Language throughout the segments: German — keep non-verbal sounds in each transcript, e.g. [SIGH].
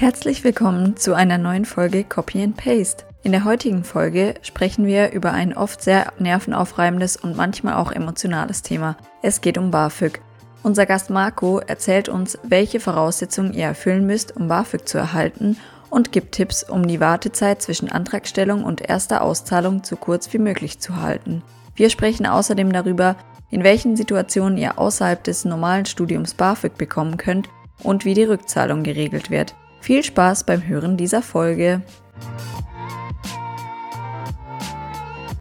Herzlich willkommen zu einer neuen Folge Copy and Paste. In der heutigen Folge sprechen wir über ein oft sehr nervenaufreibendes und manchmal auch emotionales Thema. Es geht um BAföG. Unser Gast Marco erzählt uns, welche Voraussetzungen ihr erfüllen müsst, um BAföG zu erhalten und gibt Tipps, um die Wartezeit zwischen Antragstellung und erster Auszahlung so kurz wie möglich zu halten. Wir sprechen außerdem darüber, in welchen Situationen ihr außerhalb des normalen Studiums BAföG bekommen könnt und wie die Rückzahlung geregelt wird. Viel Spaß beim Hören dieser Folge.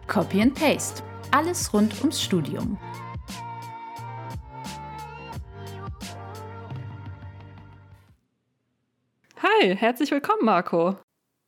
Copy and Paste. Alles rund ums Studium. Hi, herzlich willkommen, Marco.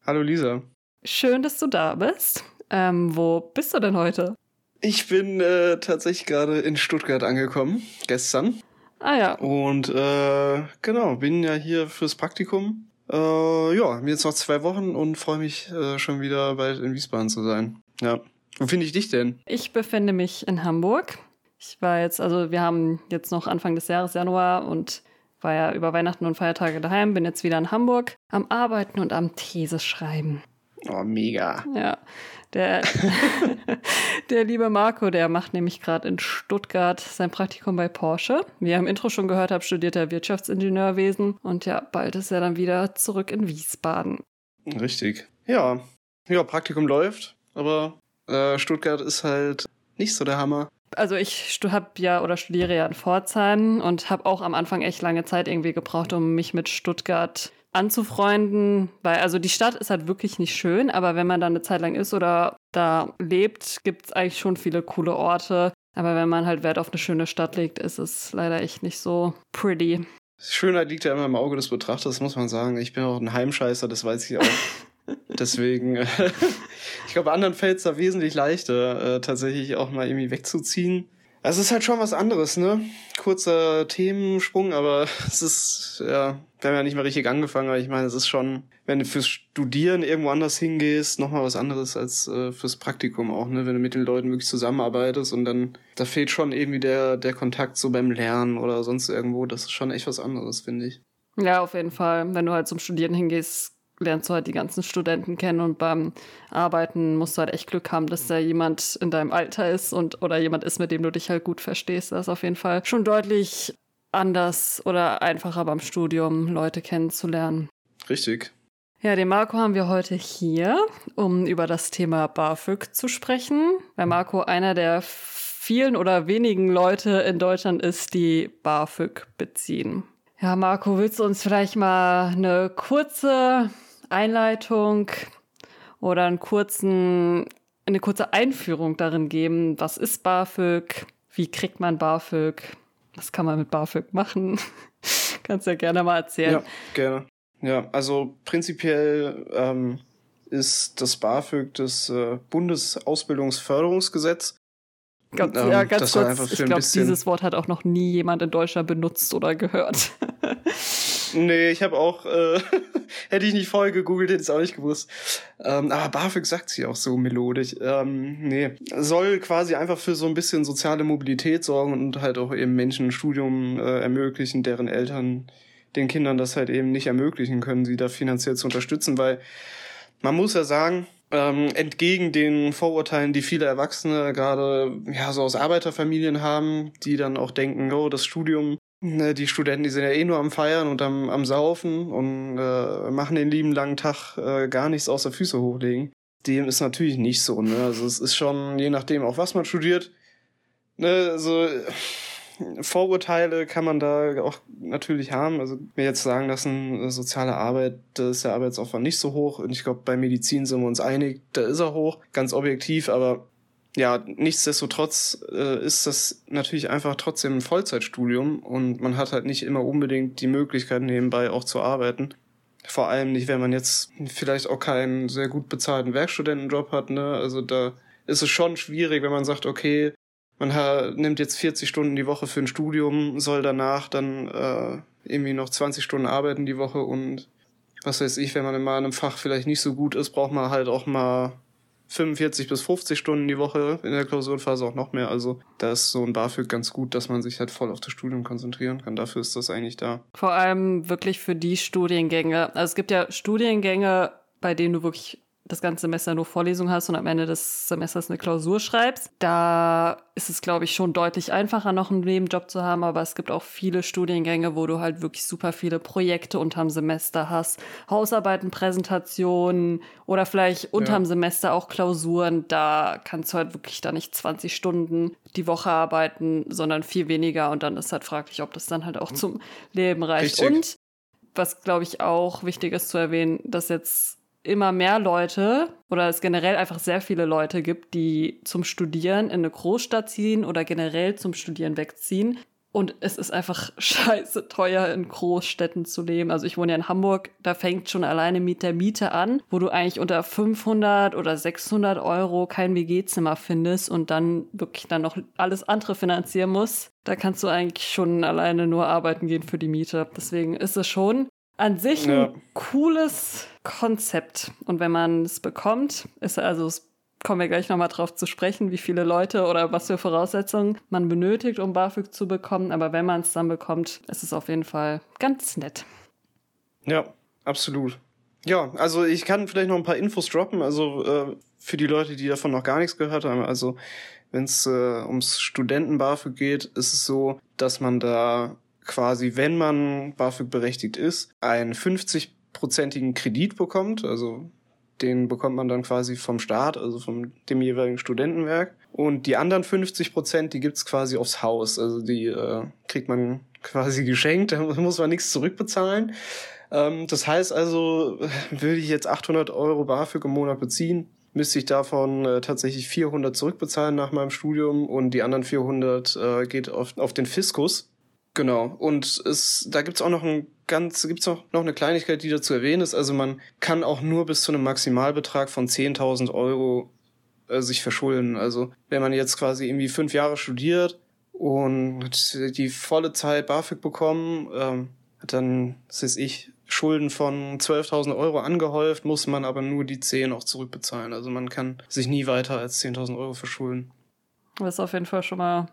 Hallo Lisa. Schön, dass du da bist. Ähm, wo bist du denn heute? Ich bin äh, tatsächlich gerade in Stuttgart angekommen, gestern. Ah ja. Und äh, genau, bin ja hier fürs Praktikum. Äh, ja, mir jetzt noch zwei Wochen und freue mich äh, schon wieder bald in Wiesbaden zu sein. Ja. Wo finde ich dich denn? Ich befinde mich in Hamburg. Ich war jetzt, also wir haben jetzt noch Anfang des Jahres, Januar, und war ja über Weihnachten und Feiertage daheim, bin jetzt wieder in Hamburg am Arbeiten und am These schreiben. Oh, mega. Ja, der, [LAUGHS] der liebe Marco, der macht nämlich gerade in Stuttgart sein Praktikum bei Porsche. Wie ihr im Intro schon gehört habt, studiert er Wirtschaftsingenieurwesen und ja, bald ist er dann wieder zurück in Wiesbaden. Richtig. Ja, ja, Praktikum läuft, aber äh, Stuttgart ist halt nicht so der Hammer. Also ich habe ja oder studiere ja in Pforzheim und habe auch am Anfang echt lange Zeit irgendwie gebraucht, um mich mit Stuttgart anzufreunden, weil also die Stadt ist halt wirklich nicht schön, aber wenn man da eine Zeit lang ist oder da lebt, gibt es eigentlich schon viele coole Orte. Aber wenn man halt Wert auf eine schöne Stadt legt, ist es leider echt nicht so pretty. Schönheit liegt ja immer im Auge des Betrachters, muss man sagen. Ich bin auch ein Heimscheißer, das weiß ich auch. [LAUGHS] Deswegen, [LAUGHS] ich glaube, anderen fällt es da wesentlich leichter, äh, tatsächlich auch mal irgendwie wegzuziehen. Es ist halt schon was anderes, ne? Kurzer Themensprung, aber [LAUGHS] es ist, ja, wir haben ja nicht mal richtig angefangen, aber ich meine, es ist schon, wenn du fürs Studieren irgendwo anders hingehst, nochmal was anderes als äh, fürs Praktikum auch, ne? Wenn du mit den Leuten wirklich zusammenarbeitest und dann, da fehlt schon irgendwie der, der Kontakt so beim Lernen oder sonst irgendwo. Das ist schon echt was anderes, finde ich. Ja, auf jeden Fall. Wenn du halt zum Studieren hingehst, lernst du halt die ganzen Studenten kennen und beim Arbeiten musst du halt echt Glück haben, dass da jemand in deinem Alter ist und oder jemand ist, mit dem du dich halt gut verstehst. Das ist auf jeden Fall schon deutlich anders oder einfacher beim Studium, Leute kennenzulernen. Richtig. Ja, den Marco haben wir heute hier, um über das Thema BAföG zu sprechen, weil Marco einer der vielen oder wenigen Leute in Deutschland ist, die BAföG beziehen. Ja, Marco, willst du uns vielleicht mal eine kurze Einleitung oder einen kurzen, eine kurze Einführung darin geben, was ist BAföG, wie kriegt man BAföG, was kann man mit BAföG machen? [LAUGHS] Kannst ja gerne mal erzählen. Ja, gerne. Ja, also prinzipiell ähm, ist das BAföG das äh, Bundesausbildungsförderungsgesetz. Ganz, ähm, ja, ganz kurz, ich glaube, dieses Wort hat auch noch nie jemand in Deutschland benutzt oder gehört. [LAUGHS] Nee, ich habe auch, äh, [LAUGHS] hätte ich nicht vorher gegoogelt, hätte ich es auch nicht gewusst. Ähm, aber BAföG sagt sie auch so melodisch. Ähm, nee, soll quasi einfach für so ein bisschen soziale Mobilität sorgen und halt auch eben Menschen ein Studium äh, ermöglichen, deren Eltern den Kindern das halt eben nicht ermöglichen können, sie da finanziell zu unterstützen, weil man muss ja sagen, ähm, entgegen den Vorurteilen, die viele Erwachsene gerade ja so aus Arbeiterfamilien haben, die dann auch denken, oh, das Studium Ne, die Studenten, die sind ja eh nur am Feiern und am, am Saufen und äh, machen den lieben langen Tag äh, gar nichts außer Füße hochlegen. Dem ist natürlich nicht so, ne? Also es ist schon, je nachdem, auch was man studiert, ne, so Vorurteile kann man da auch natürlich haben. Also mir jetzt sagen lassen, äh, soziale Arbeit, da ist der Arbeitsaufwand nicht so hoch. Und ich glaube, bei Medizin sind wir uns einig, da ist er hoch, ganz objektiv, aber ja, nichtsdestotrotz äh, ist das natürlich einfach trotzdem ein Vollzeitstudium und man hat halt nicht immer unbedingt die Möglichkeit nebenbei auch zu arbeiten. Vor allem nicht, wenn man jetzt vielleicht auch keinen sehr gut bezahlten Werkstudentenjob hat, ne? Also da ist es schon schwierig, wenn man sagt, okay, man nimmt jetzt 40 Stunden die Woche für ein Studium, soll danach dann äh, irgendwie noch 20 Stunden arbeiten die Woche und was weiß ich, wenn man in einem Fach vielleicht nicht so gut ist, braucht man halt auch mal 45 bis 50 Stunden die Woche, in der Klausurenphase auch noch mehr. Also da ist so ein BAföG ganz gut, dass man sich halt voll auf das Studium konzentrieren kann. Dafür ist das eigentlich da. Vor allem wirklich für die Studiengänge. Also es gibt ja Studiengänge, bei denen du wirklich das ganze Semester nur Vorlesungen hast und am Ende des Semesters eine Klausur schreibst. Da ist es, glaube ich, schon deutlich einfacher, noch einen Nebenjob zu haben, aber es gibt auch viele Studiengänge, wo du halt wirklich super viele Projekte unterm Semester hast. Hausarbeiten, Präsentationen oder vielleicht unterm ja. Semester auch Klausuren. Da kannst du halt wirklich da nicht 20 Stunden die Woche arbeiten, sondern viel weniger und dann ist halt fraglich, ob das dann halt auch zum Leben reicht. Richtig. Und was, glaube ich, auch wichtig ist zu erwähnen, dass jetzt immer mehr Leute oder es generell einfach sehr viele Leute gibt, die zum Studieren in eine Großstadt ziehen oder generell zum Studieren wegziehen. Und es ist einfach [LAUGHS] scheiße teuer, in Großstädten zu leben. Also ich wohne ja in Hamburg, da fängt schon alleine mit der Miete an, wo du eigentlich unter 500 oder 600 Euro kein WG-Zimmer findest und dann wirklich dann noch alles andere finanzieren musst. Da kannst du eigentlich schon alleine nur arbeiten gehen für die Miete. Deswegen ist es schon an sich ja. ein cooles Konzept. Und wenn man es bekommt, ist also, es kommen wir gleich nochmal drauf zu sprechen, wie viele Leute oder was für Voraussetzungen man benötigt, um BAföG zu bekommen. Aber wenn man es dann bekommt, ist es auf jeden Fall ganz nett. Ja, absolut. Ja, also ich kann vielleicht noch ein paar Infos droppen. Also äh, für die Leute, die davon noch gar nichts gehört haben. Also wenn es äh, ums Studenten-BAföG geht, ist es so, dass man da quasi, wenn man BAföG berechtigt ist, einen 50-prozentigen Kredit bekommt. Also den bekommt man dann quasi vom Staat, also von dem jeweiligen Studentenwerk. Und die anderen 50 Prozent, die gibt's quasi aufs Haus. Also die äh, kriegt man quasi [LAUGHS] geschenkt, da muss man nichts zurückbezahlen. Ähm, das heißt also, [LAUGHS] würde ich jetzt 800 Euro BAföG im Monat beziehen, müsste ich davon äh, tatsächlich 400 zurückbezahlen nach meinem Studium und die anderen 400 äh, geht auf, auf den Fiskus. Genau. Und es, da gibt's auch noch ein ganz, gibt's auch noch eine Kleinigkeit, die dazu erwähnen ist. Also man kann auch nur bis zu einem Maximalbetrag von 10.000 Euro äh, sich verschulden. Also wenn man jetzt quasi irgendwie fünf Jahre studiert und die volle Zeit BAföG bekommen, ähm, hat dann, das ist ich, Schulden von 12.000 Euro angehäuft, muss man aber nur die 10 auch zurückbezahlen. Also man kann sich nie weiter als 10.000 Euro verschulden. Das ist auf jeden Fall schon mal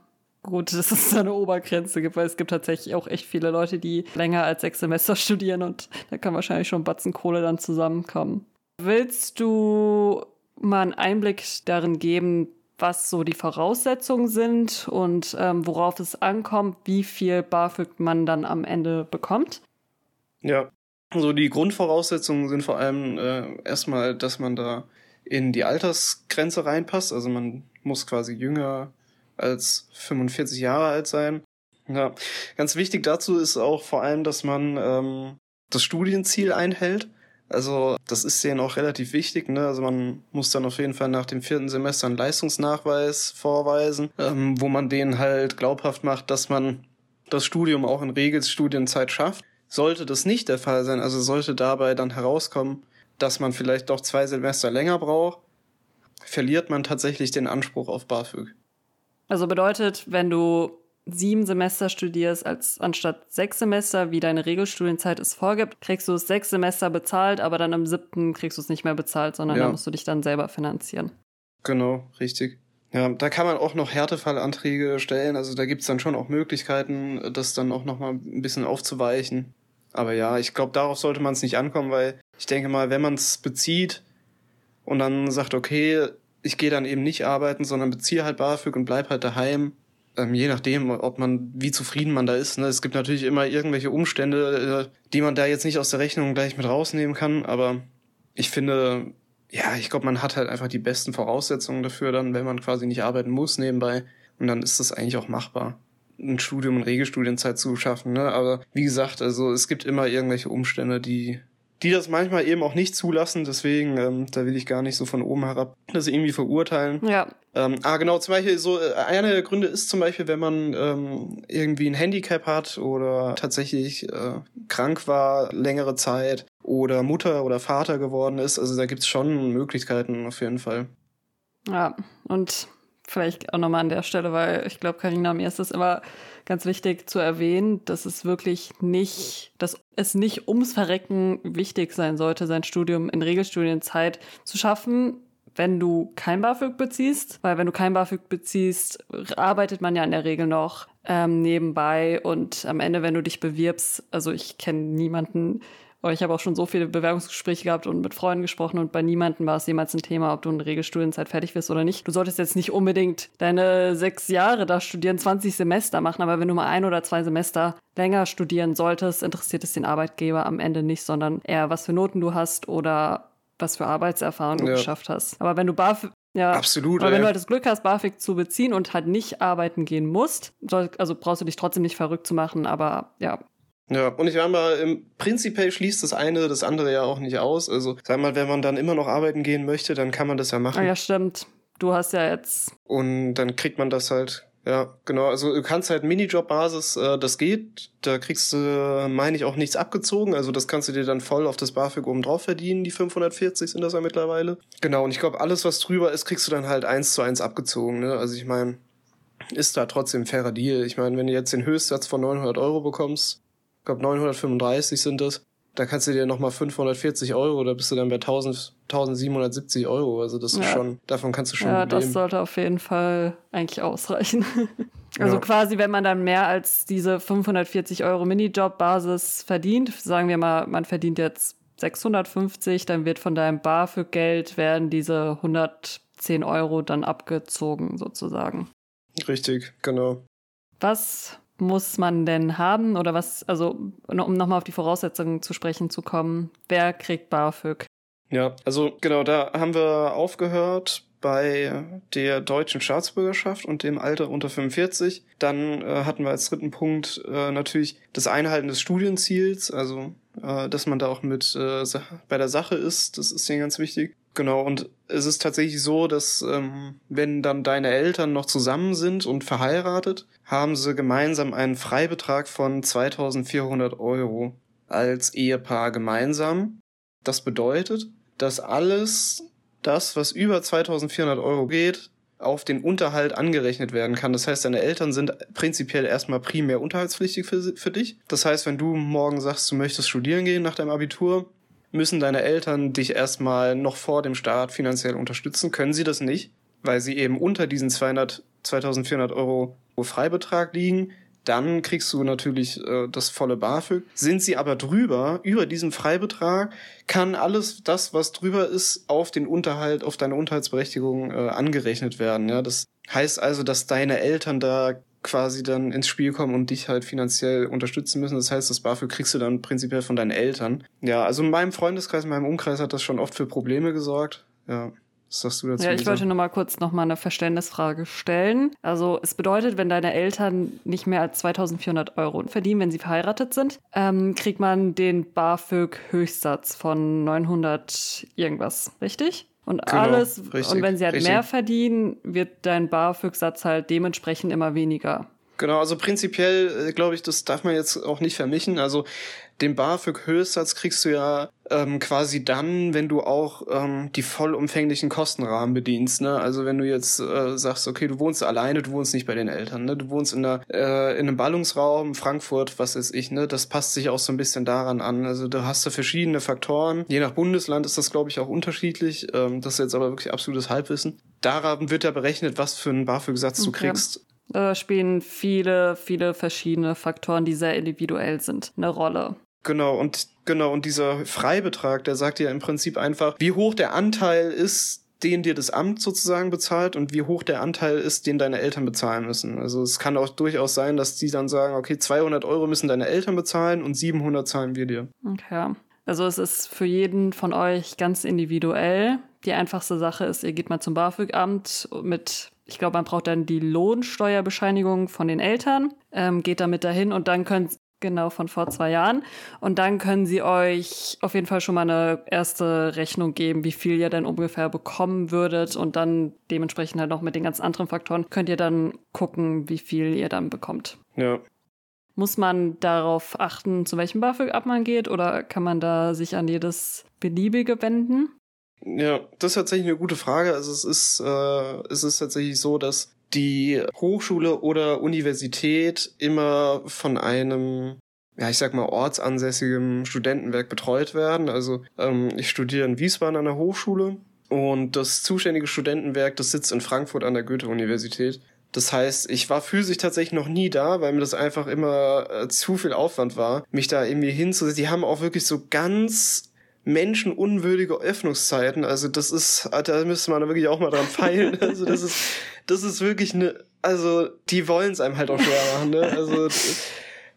gut, [LAUGHS] dass es da eine Obergrenze gibt, weil es gibt tatsächlich auch echt viele Leute, die länger als sechs Semester [LAUGHS] studieren und da kann wahrscheinlich schon Batzen Kohle dann zusammenkommen. Willst du mal einen Einblick darin geben, was so die Voraussetzungen sind und ähm, worauf es ankommt, wie viel BAföG man dann am Ende bekommt? Ja, also die Grundvoraussetzungen sind vor allem äh, erstmal, dass man da in die Altersgrenze reinpasst. Also man muss quasi jünger als 45 Jahre alt sein. Ja, ganz wichtig dazu ist auch vor allem, dass man ähm, das Studienziel einhält. Also das ist denen auch relativ wichtig. Ne? Also man muss dann auf jeden Fall nach dem vierten Semester einen Leistungsnachweis vorweisen, ähm, wo man denen halt glaubhaft macht, dass man das Studium auch in Regelstudienzeit schafft. Sollte das nicht der Fall sein, also sollte dabei dann herauskommen, dass man vielleicht doch zwei Semester länger braucht, verliert man tatsächlich den Anspruch auf BAföG. Also bedeutet, wenn du sieben Semester studierst, als anstatt sechs Semester, wie deine Regelstudienzeit es vorgibt, kriegst du es sechs Semester bezahlt, aber dann im siebten kriegst du es nicht mehr bezahlt, sondern ja. da musst du dich dann selber finanzieren. Genau, richtig. Ja, da kann man auch noch Härtefallanträge stellen. Also da gibt's dann schon auch Möglichkeiten, das dann auch nochmal ein bisschen aufzuweichen. Aber ja, ich glaube, darauf sollte man es nicht ankommen, weil ich denke mal, wenn man es bezieht und dann sagt, okay, ich gehe dann eben nicht arbeiten, sondern beziehe halt BAföG und bleib halt daheim. Ähm, je nachdem, ob man, wie zufrieden man da ist. Ne? Es gibt natürlich immer irgendwelche Umstände, äh, die man da jetzt nicht aus der Rechnung gleich mit rausnehmen kann, aber ich finde, ja, ich glaube, man hat halt einfach die besten Voraussetzungen dafür dann, wenn man quasi nicht arbeiten muss nebenbei. Und dann ist das eigentlich auch machbar, ein Studium in Regelstudienzeit zu schaffen. Ne? Aber wie gesagt, also es gibt immer irgendwelche Umstände, die die das manchmal eben auch nicht zulassen. Deswegen, ähm, da will ich gar nicht so von oben herab das irgendwie verurteilen. Ja. Ähm, ah, genau, zum Beispiel so, äh, einer der Gründe ist zum Beispiel, wenn man ähm, irgendwie ein Handicap hat oder tatsächlich äh, krank war längere Zeit oder Mutter oder Vater geworden ist. Also da gibt's schon Möglichkeiten auf jeden Fall. Ja, und vielleicht auch nochmal an der Stelle, weil ich glaube, Karina, mir ist das immer ganz wichtig zu erwähnen, dass es wirklich nicht, dass es nicht ums Verrecken wichtig sein sollte, sein Studium in Regelstudienzeit zu schaffen. wenn du kein BAföG beziehst, weil wenn du kein BAföG beziehst, arbeitet man ja in der Regel noch ähm, nebenbei und am Ende, wenn du dich bewirbst, also ich kenne niemanden, aber ich habe auch schon so viele Bewerbungsgespräche gehabt und mit Freunden gesprochen und bei niemandem war es jemals ein Thema, ob du in Regelstudienzeit fertig wirst oder nicht. Du solltest jetzt nicht unbedingt deine sechs Jahre da studieren, 20 Semester machen, aber wenn du mal ein oder zwei Semester länger studieren solltest, interessiert es den Arbeitgeber am Ende nicht, sondern eher, was für Noten du hast oder was für Arbeitserfahrung du ja. geschafft hast. Aber wenn du BAföG ja, absolut. Aber wenn du halt das Glück hast, BAföG zu beziehen und halt nicht arbeiten gehen musst, soll, also brauchst du dich trotzdem nicht verrückt zu machen, aber ja, ja, und ich sag mal, im prinzipiell schließt das eine das andere ja auch nicht aus. Also, sag mal, wenn man dann immer noch arbeiten gehen möchte, dann kann man das ja machen. Ah, ja, stimmt. Du hast ja jetzt. Und dann kriegt man das halt. Ja, genau. Also du kannst halt Minijob-Basis, äh, das geht. Da kriegst du, äh, meine ich, auch nichts abgezogen. Also das kannst du dir dann voll auf das BAföG oben drauf verdienen. Die 540 sind das ja mittlerweile. Genau. Und ich glaube, alles, was drüber ist, kriegst du dann halt eins zu eins abgezogen. Ne? Also ich meine, ist da trotzdem ein fairer Deal. Ich meine, wenn du jetzt den Höchstsatz von 900 Euro bekommst, glaube 935 sind das. Da kannst du dir nochmal 540 Euro, da bist du dann bei 1000, 1770 Euro. Also das ist ja. schon, davon kannst du schon Ja, das sollte auf jeden Fall eigentlich ausreichen. [LAUGHS] also ja. quasi, wenn man dann mehr als diese 540 Euro Minijob-Basis verdient, sagen wir mal, man verdient jetzt 650, dann wird von deinem BAföG-Geld werden diese 110 Euro dann abgezogen sozusagen. Richtig, genau. Was muss man denn haben oder was, also um nochmal auf die Voraussetzungen zu sprechen zu kommen, wer kriegt BAföG? Ja, also genau, da haben wir aufgehört bei der deutschen Staatsbürgerschaft und dem Alter unter 45. Dann äh, hatten wir als dritten Punkt äh, natürlich das Einhalten des Studienziels, also äh, dass man da auch mit äh, bei der Sache ist, das ist denen ganz wichtig. Genau, und es ist tatsächlich so, dass ähm, wenn dann deine Eltern noch zusammen sind und verheiratet, haben sie gemeinsam einen Freibetrag von 2400 Euro als Ehepaar gemeinsam. Das bedeutet, dass alles das, was über 2400 Euro geht, auf den Unterhalt angerechnet werden kann. Das heißt, deine Eltern sind prinzipiell erstmal primär unterhaltspflichtig für, für dich. Das heißt, wenn du morgen sagst, du möchtest studieren gehen nach deinem Abitur, müssen deine Eltern dich erstmal noch vor dem Start finanziell unterstützen. Können sie das nicht, weil sie eben unter diesen 200, 2400 Euro Freibetrag liegen, dann kriegst du natürlich äh, das volle BAföG. Sind sie aber drüber, über diesen Freibetrag, kann alles das, was drüber ist, auf den Unterhalt, auf deine Unterhaltsberechtigung äh, angerechnet werden. Ja, das heißt also, dass deine Eltern da quasi dann ins Spiel kommen und dich halt finanziell unterstützen müssen. Das heißt, das BAföG kriegst du dann prinzipiell von deinen Eltern. Ja, also in meinem Freundeskreis, in meinem Umkreis hat das schon oft für Probleme gesorgt. Ja. Was sagst du dazu? Ja, ich Lisa? wollte nur mal kurz noch mal eine Verständnisfrage stellen. Also es bedeutet, wenn deine Eltern nicht mehr als 2.400 Euro verdienen, wenn sie verheiratet sind, ähm, kriegt man den BAföG-Höchstsatz von 900 irgendwas, richtig? Und genau, alles, richtig, und wenn sie halt richtig. mehr verdienen, wird dein BAföG-Satz halt dementsprechend immer weniger. Genau, also prinzipiell äh, glaube ich, das darf man jetzt auch nicht vermischen. Also den BAföG-Höchstsatz kriegst du ja ähm, quasi dann, wenn du auch ähm, die vollumfänglichen Kostenrahmen bedienst. Ne? Also wenn du jetzt äh, sagst, okay, du wohnst alleine, du wohnst nicht bei den Eltern, ne? du wohnst in, einer, äh, in einem Ballungsraum, Frankfurt, was weiß ich, ne? das passt sich auch so ein bisschen daran an. Also du hast da verschiedene Faktoren. Je nach Bundesland ist das, glaube ich, auch unterschiedlich. Ähm, das ist jetzt aber wirklich absolutes Halbwissen. Daran wird ja berechnet, was für einen BAföG-Satz du kriegst. Da spielen viele, viele verschiedene Faktoren, die sehr individuell sind, eine Rolle. Genau, und genau, und dieser Freibetrag, der sagt ja im Prinzip einfach, wie hoch der Anteil ist, den dir das Amt sozusagen bezahlt und wie hoch der Anteil ist, den deine Eltern bezahlen müssen. Also es kann auch durchaus sein, dass die dann sagen, okay, 200 Euro müssen deine Eltern bezahlen und 700 zahlen wir dir. Okay. Also es ist für jeden von euch ganz individuell. Die einfachste Sache ist, ihr geht mal zum BAföG-Amt mit, ich glaube, man braucht dann die Lohnsteuerbescheinigung von den Eltern, ähm, geht damit dahin und dann könnt Genau, von vor zwei Jahren. Und dann können sie euch auf jeden Fall schon mal eine erste Rechnung geben, wie viel ihr denn ungefähr bekommen würdet. Und dann dementsprechend halt noch mit den ganzen anderen Faktoren könnt ihr dann gucken, wie viel ihr dann bekommt. Ja. Muss man darauf achten, zu welchem BAföG ab man geht? Oder kann man da sich an jedes beliebige wenden? Ja, das ist tatsächlich eine gute Frage. Also es ist, äh, es ist tatsächlich so, dass die Hochschule oder Universität immer von einem ja, ich sag mal, ortsansässigem Studentenwerk betreut werden. Also ähm, ich studiere in Wiesbaden an der Hochschule Und das zuständige Studentenwerk, das sitzt in Frankfurt an der Goethe-Universität. Das heißt, ich war physisch tatsächlich noch nie da, weil mir das einfach immer äh, zu viel Aufwand war, mich da irgendwie hinzusetzen. Die haben auch wirklich so ganz menschenunwürdige Öffnungszeiten. Also das ist, da müsste man wirklich auch mal dran feilen. [LAUGHS] Also das ist, das ist wirklich eine, also die wollen es einem halt auch schwer machen. Ne? Also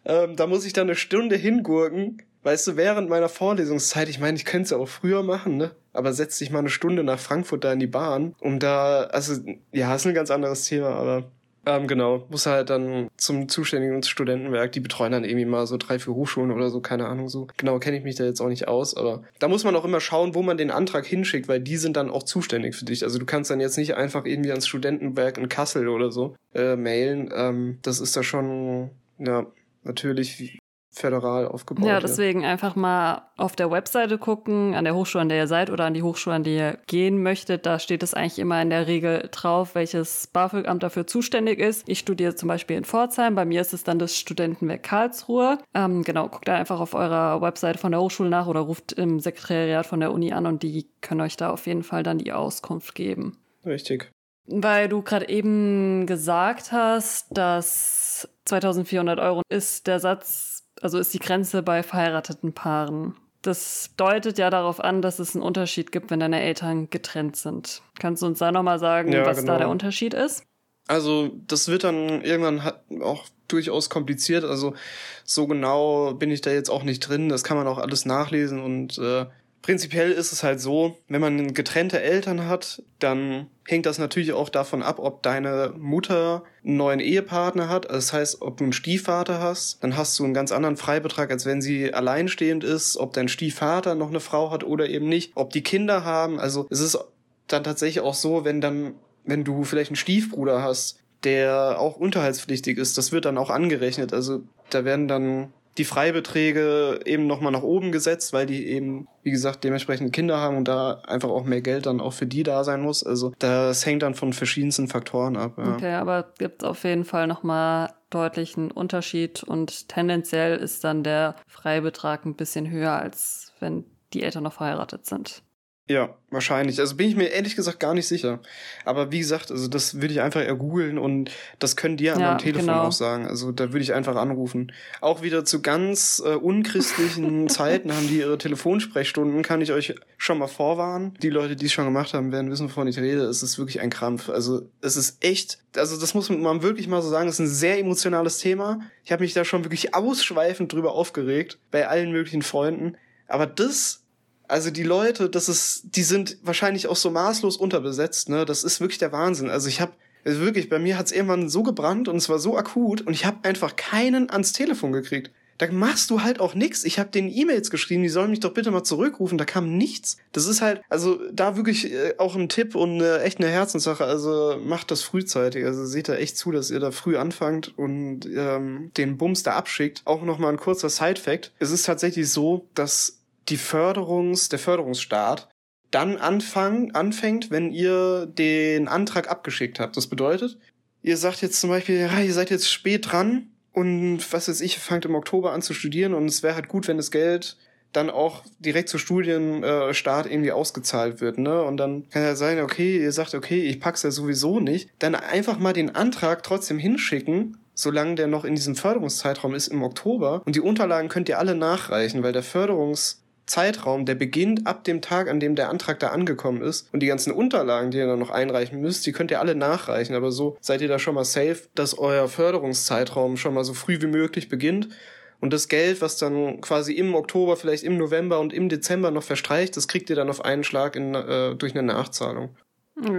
ähm, da muss ich dann eine Stunde hingurken. Weißt du, während meiner Vorlesungszeit, ich meine, ich könnte es ja auch früher machen, ne? Aber setz dich mal eine Stunde nach Frankfurt da in die Bahn, um da, also ja, ist ein ganz anderes Thema, aber ähm, genau, muss halt dann zum zuständigen Studentenwerk, die betreuen dann irgendwie mal so drei, vier Hochschulen oder so, keine Ahnung so. Genau kenne ich mich da jetzt auch nicht aus, aber da muss man auch immer schauen, wo man den Antrag hinschickt, weil die sind dann auch zuständig für dich. Also du kannst dann jetzt nicht einfach irgendwie ans Studentenwerk in Kassel oder so äh, mailen. Ähm, das ist da schon, ja, natürlich föderal aufgebaut. Ja, deswegen ja. einfach mal auf der Webseite gucken, an der Hochschule, an der ihr seid oder an die Hochschule, an die ihr gehen möchtet. Da steht es eigentlich immer in der Regel drauf, welches BAföG-Amt dafür zuständig ist. Ich studiere zum Beispiel in Pforzheim, bei mir ist es dann das Studentenwerk Karlsruhe. Ähm, genau, guckt da einfach auf eurer Webseite von der Hochschule nach oder ruft im Sekretariat von der Uni an und die können euch da auf jeden Fall dann die Auskunft geben. Richtig. Weil du gerade eben gesagt hast, dass 2400 Euro ist der Satz also ist die Grenze bei verheirateten Paaren. Das deutet ja darauf an, dass es einen Unterschied gibt, wenn deine Eltern getrennt sind. Kannst du uns da nochmal sagen, ja, was genau. da der Unterschied ist? Also, das wird dann irgendwann auch durchaus kompliziert. Also, so genau bin ich da jetzt auch nicht drin. Das kann man auch alles nachlesen und äh, Prinzipiell ist es halt so, wenn man getrennte Eltern hat, dann hängt das natürlich auch davon ab, ob deine Mutter einen neuen Ehepartner hat. Also das heißt, ob du einen Stiefvater hast, dann hast du einen ganz anderen Freibetrag, als wenn sie alleinstehend ist, ob dein Stiefvater noch eine Frau hat oder eben nicht, ob die Kinder haben. Also es ist dann tatsächlich auch so, wenn dann, wenn du vielleicht einen Stiefbruder hast, der auch unterhaltspflichtig ist, das wird dann auch angerechnet. Also da werden dann die Freibeträge eben nochmal nach oben gesetzt, weil die eben, wie gesagt, dementsprechend Kinder haben und da einfach auch mehr Geld dann auch für die da sein muss. Also das hängt dann von verschiedensten Faktoren ab. Ja. Okay, aber gibt auf jeden Fall nochmal deutlichen Unterschied und tendenziell ist dann der Freibetrag ein bisschen höher, als wenn die Eltern noch verheiratet sind. Ja, wahrscheinlich. Also bin ich mir ehrlich gesagt gar nicht sicher. Aber wie gesagt, also das würde ich einfach eher googeln und das können die ja an meinem Telefon genau. auch sagen. Also da würde ich einfach anrufen. Auch wieder zu ganz äh, unchristlichen [LAUGHS] Zeiten haben die ihre Telefonsprechstunden, kann ich euch schon mal vorwarnen. Die Leute, die es schon gemacht haben, werden wissen, wovon ich rede. Es ist wirklich ein Krampf. Also es ist echt, also das muss man wirklich mal so sagen, es ist ein sehr emotionales Thema. Ich habe mich da schon wirklich ausschweifend drüber aufgeregt, bei allen möglichen Freunden. Aber das also die Leute, das ist, die sind wahrscheinlich auch so maßlos unterbesetzt, ne? Das ist wirklich der Wahnsinn. Also ich habe also wirklich, bei mir hat's irgendwann so gebrannt und es war so akut und ich habe einfach keinen ans Telefon gekriegt. Da machst du halt auch nix. Ich habe den E-Mails geschrieben, die sollen mich doch bitte mal zurückrufen. Da kam nichts. Das ist halt, also da wirklich äh, auch ein Tipp und echt eine Herzenssache. Also macht das frühzeitig. Also seht da echt zu, dass ihr da früh anfangt und ähm, den Bums da abschickt. Auch nochmal ein kurzer Side-Fact. Es ist tatsächlich so, dass die Förderungs, der Förderungsstaat dann anfangen, anfängt, wenn ihr den Antrag abgeschickt habt. Das bedeutet, ihr sagt jetzt zum Beispiel, ja, ihr seid jetzt spät dran und was weiß ich, fangt im Oktober an zu studieren und es wäre halt gut, wenn das Geld dann auch direkt zu Studienstart irgendwie ausgezahlt wird, ne? Und dann kann ja sein, okay, ihr sagt, okay, ich pack's ja sowieso nicht, dann einfach mal den Antrag trotzdem hinschicken, solange der noch in diesem Förderungszeitraum ist im Oktober und die Unterlagen könnt ihr alle nachreichen, weil der Förderungs Zeitraum, der beginnt ab dem Tag, an dem der Antrag da angekommen ist. Und die ganzen Unterlagen, die ihr dann noch einreichen müsst, die könnt ihr alle nachreichen. Aber so seid ihr da schon mal safe, dass euer Förderungszeitraum schon mal so früh wie möglich beginnt. Und das Geld, was dann quasi im Oktober, vielleicht im November und im Dezember noch verstreicht, das kriegt ihr dann auf einen Schlag in, äh, durch eine Nachzahlung.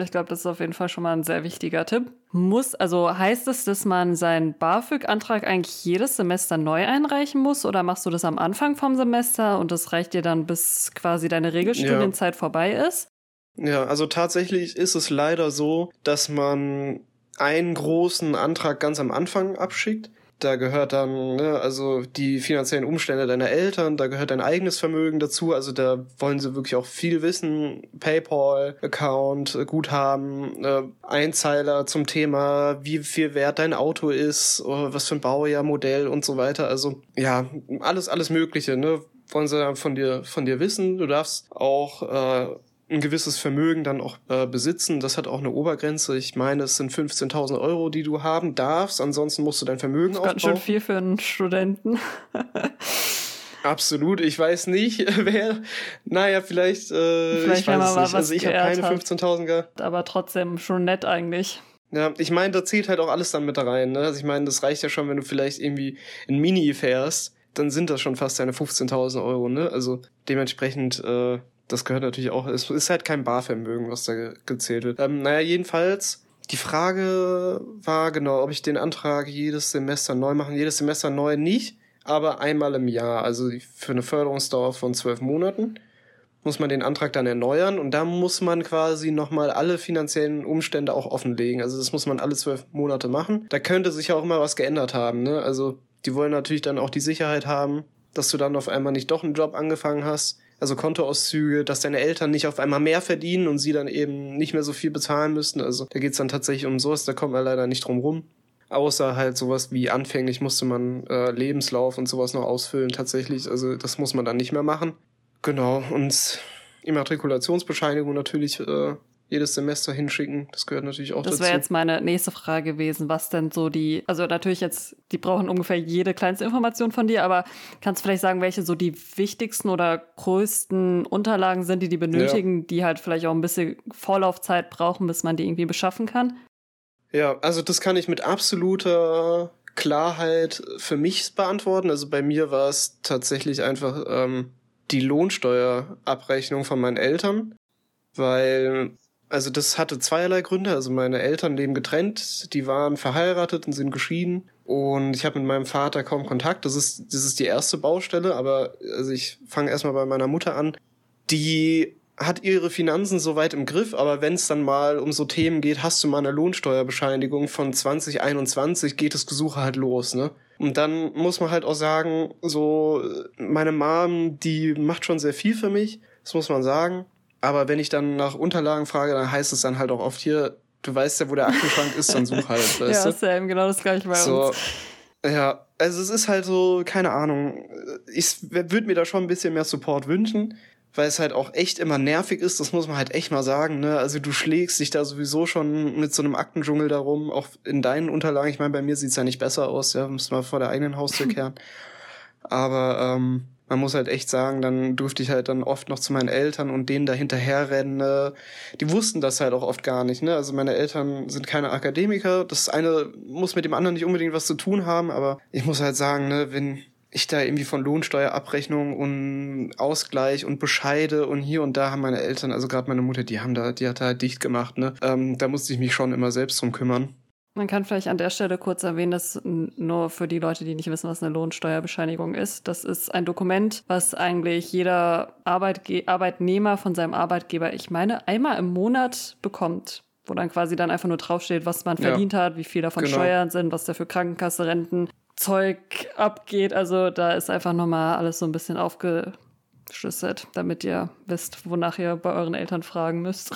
Ich glaube, das ist auf jeden Fall schon mal ein sehr wichtiger Tipp. Muss, also heißt es, dass man seinen BAföG-Antrag eigentlich jedes Semester neu einreichen muss oder machst du das am Anfang vom Semester und das reicht dir dann, bis quasi deine Regelstudienzeit ja. vorbei ist? Ja, also tatsächlich ist es leider so, dass man einen großen Antrag ganz am Anfang abschickt da gehört dann, ne, also die finanziellen Umstände deiner Eltern, da gehört dein eigenes Vermögen dazu, also da wollen sie wirklich auch viel wissen, PayPal-Account, Guthaben, äh, Einzeiler zum Thema, wie viel wert dein Auto ist, was für ein Baujahr, Modell und so weiter, also ja, alles, alles Mögliche, ne, wollen sie dann von dir, von dir wissen, du darfst auch, äh, ein gewisses Vermögen dann auch äh, besitzen. Das hat auch eine Obergrenze. Ich meine, es sind 15.000 Euro, die du haben darfst. Ansonsten musst du dein Vermögen das aufbauen. Ganz schön viel für einen Studenten. Absolut. Ich weiß nicht, [LAUGHS] wer. Naja, vielleicht. Äh, vielleicht ich weiß es nicht. Also ich habe keine 15.000 gehabt. Aber trotzdem schon nett eigentlich. Ja, ich meine, da zählt halt auch alles dann mit da rein. Ne? Also ich meine, das reicht ja schon, wenn du vielleicht irgendwie ein Mini fährst, dann sind das schon fast deine 15.000 Euro. Ne? Also dementsprechend, äh, das gehört natürlich auch. Es ist halt kein Barvermögen, was da ge gezählt wird. Ähm, naja, jedenfalls. Die Frage war genau, ob ich den Antrag jedes Semester neu machen. Jedes Semester neu nicht, aber einmal im Jahr. Also für eine Förderungsdauer von zwölf Monaten muss man den Antrag dann erneuern und da muss man quasi nochmal alle finanziellen Umstände auch offenlegen. Also das muss man alle zwölf Monate machen. Da könnte sich auch immer was geändert haben. Ne? Also die wollen natürlich dann auch die Sicherheit haben, dass du dann auf einmal nicht doch einen Job angefangen hast. Also Kontoauszüge, dass deine Eltern nicht auf einmal mehr verdienen und sie dann eben nicht mehr so viel bezahlen müssten. Also da geht's dann tatsächlich um sowas, da kommt man leider nicht drum rum. Außer halt sowas wie anfänglich musste man äh, Lebenslauf und sowas noch ausfüllen tatsächlich. Also das muss man dann nicht mehr machen. Genau, und Immatrikulationsbescheinigung natürlich äh, jedes Semester hinschicken. Das gehört natürlich auch das dazu. Das wäre jetzt meine nächste Frage gewesen, was denn so die, also natürlich jetzt, die brauchen ungefähr jede kleinste Information von dir, aber kannst du vielleicht sagen, welche so die wichtigsten oder größten Unterlagen sind, die die benötigen, ja. die halt vielleicht auch ein bisschen Vorlaufzeit brauchen, bis man die irgendwie beschaffen kann? Ja, also das kann ich mit absoluter Klarheit für mich beantworten. Also bei mir war es tatsächlich einfach ähm, die Lohnsteuerabrechnung von meinen Eltern, weil also das hatte zweierlei Gründe. Also meine Eltern leben getrennt, die waren verheiratet und sind geschieden. Und ich habe mit meinem Vater kaum Kontakt. Das ist, das ist die erste Baustelle, aber also ich fange erstmal bei meiner Mutter an. Die hat ihre Finanzen soweit im Griff, aber wenn es dann mal um so Themen geht, hast du mal eine Lohnsteuerbescheinigung von 2021, geht das Gesuche halt los, ne? Und dann muss man halt auch sagen, so meine Mom, die macht schon sehr viel für mich, das muss man sagen. Aber wenn ich dann nach Unterlagen frage, dann heißt es dann halt auch oft hier, du weißt ja, wo der Aktenschrank ist, dann such halt. [LAUGHS] Weißt ja, Sam, genau das gleiche bei so, uns. Ja, also es ist halt so, keine Ahnung. Ich würde mir da schon ein bisschen mehr Support wünschen, weil es halt auch echt immer nervig ist, das muss man halt echt mal sagen. Ne? Also du schlägst dich da sowieso schon mit so einem Aktendschungel darum, auch in deinen Unterlagen. Ich meine, bei mir sieht's ja nicht besser aus, ja, muss mal vor der eigenen Haustür kehren. Aber ähm, man muss halt echt sagen, dann durfte ich halt dann oft noch zu meinen Eltern und denen da hinterherrennen. Ne? Die wussten das halt auch oft gar nicht. Ne? Also meine Eltern sind keine Akademiker. Das eine muss mit dem anderen nicht unbedingt was zu tun haben, aber ich muss halt sagen, ne, wenn ich da irgendwie von Lohnsteuerabrechnung und Ausgleich und Bescheide und hier und da haben meine Eltern, also gerade meine Mutter, die haben da, die hat da halt dicht gemacht, ne? Ähm, da musste ich mich schon immer selbst drum kümmern. Man kann vielleicht an der Stelle kurz erwähnen, dass nur für die Leute, die nicht wissen, was eine Lohnsteuerbescheinigung ist, das ist ein Dokument, was eigentlich jeder Arbeitge Arbeitnehmer von seinem Arbeitgeber, ich meine, einmal im Monat bekommt wo dann quasi dann einfach nur draufsteht, was man verdient ja, hat, wie viel davon genau. Steuern sind, was da für Krankenkasse, Renten, Zeug abgeht. Also da ist einfach nochmal alles so ein bisschen aufgeschlüsselt, damit ihr wisst, wonach ihr bei euren Eltern fragen müsst.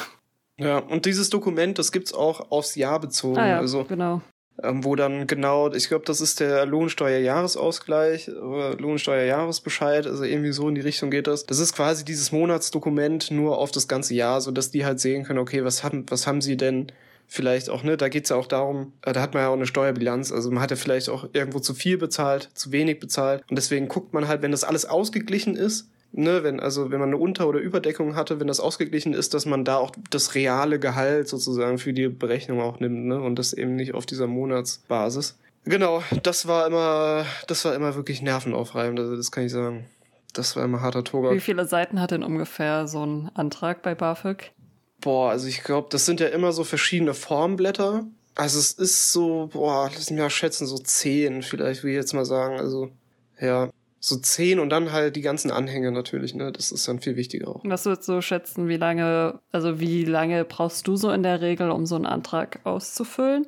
Ja, und dieses Dokument, das gibt's auch aufs Jahr bezogen. Ah ja, also, genau. Ähm, wo dann genau, ich glaube, das ist der Lohnsteuerjahresausgleich oder Lohnsteuerjahresbescheid, also irgendwie so in die Richtung geht das. Das ist quasi dieses Monatsdokument nur auf das ganze Jahr, so dass die halt sehen können, okay, was haben, was haben sie denn vielleicht auch, ne, da geht's ja auch darum, äh, da hat man ja auch eine Steuerbilanz, also man hat ja vielleicht auch irgendwo zu viel bezahlt, zu wenig bezahlt und deswegen guckt man halt, wenn das alles ausgeglichen ist, ne, wenn, also wenn man eine Unter- oder Überdeckung hatte, wenn das ausgeglichen ist, dass man da auch das reale Gehalt sozusagen für die Berechnung auch nimmt, ne, und das eben nicht auf dieser Monatsbasis. Genau, das war immer, das war immer wirklich nervenaufreibend, also das kann ich sagen. Das war immer harter Tobak. Wie viele Seiten hat denn ungefähr so ein Antrag bei BAföG? Boah, also ich glaube, das sind ja immer so verschiedene Formblätter. Also es ist so, boah, lass mich mal schätzen, so zehn vielleicht, will ich jetzt mal sagen. Also, ja so zehn und dann halt die ganzen Anhänge natürlich, ne? Das ist dann viel wichtiger auch. Was würdest du schätzen, wie lange, also wie lange brauchst du so in der Regel, um so einen Antrag auszufüllen?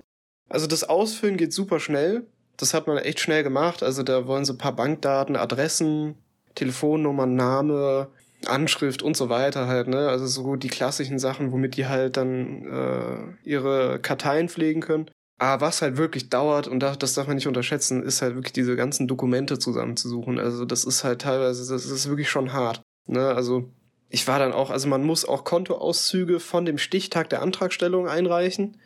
Also das Ausfüllen geht super schnell. Das hat man echt schnell gemacht. Also da wollen sie ein paar Bankdaten, Adressen, Telefonnummern, Name, Anschrift und so weiter halt, ne? Also so die klassischen Sachen, womit die halt dann äh, ihre Karteien pflegen können. Aber was halt wirklich dauert, und das darf man nicht unterschätzen, ist halt wirklich diese ganzen Dokumente zusammenzusuchen. Also das ist halt teilweise, das ist wirklich schon hart. Ne? Also ich war dann auch, also man muss auch Kontoauszüge von dem Stichtag der Antragstellung einreichen.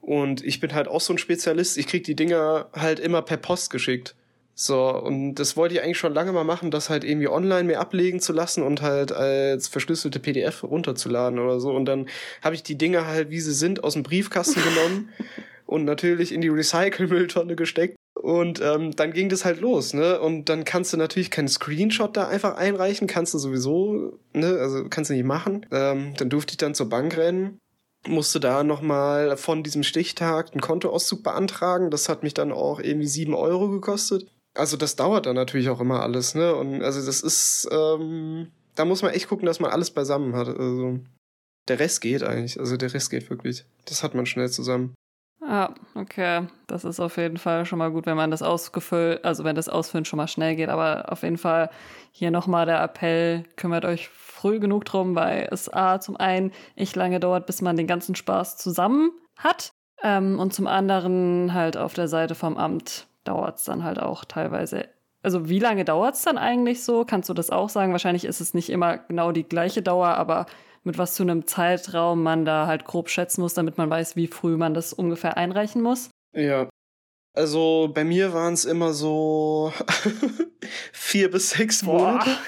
Und ich bin halt auch so ein Spezialist. Ich krieg die Dinger halt immer per Post geschickt. So, und das wollte ich eigentlich schon lange mal machen, das halt irgendwie online mir ablegen zu lassen und halt als verschlüsselte PDF runterzuladen oder so. Und dann habe ich die Dinger halt, wie sie sind, aus dem Briefkasten genommen [LAUGHS] und natürlich in die Recycle-Mülltonne gesteckt. Und ähm, dann ging das halt los, ne? Und dann kannst du natürlich keinen Screenshot da einfach einreichen, kannst du sowieso, ne? Also kannst du nicht machen. Ähm, dann durfte ich dann zur Bank rennen musste da nochmal von diesem Stichtag einen Kontoauszug beantragen. Das hat mich dann auch irgendwie sieben Euro gekostet also das dauert dann natürlich auch immer alles, ne? Und also das ist, ähm, da muss man echt gucken, dass man alles beisammen hat. Also der Rest geht eigentlich. Also der Rest geht wirklich. Das hat man schnell zusammen. Ah, okay. Das ist auf jeden Fall schon mal gut, wenn man das ausgefüllt, also wenn das Ausfüllen schon mal schnell geht. Aber auf jeden Fall hier nochmal der Appell, kümmert euch früh genug drum, weil es A, zum einen echt lange dauert, bis man den ganzen Spaß zusammen hat. Ähm, und zum anderen halt auf der Seite vom Amt dauert es dann halt auch teilweise. Also wie lange dauert es dann eigentlich so? Kannst du das auch sagen? Wahrscheinlich ist es nicht immer genau die gleiche Dauer, aber mit was zu einem Zeitraum man da halt grob schätzen muss, damit man weiß, wie früh man das ungefähr einreichen muss? Ja. Also bei mir waren es immer so [LAUGHS] vier bis sechs Monate, Boah.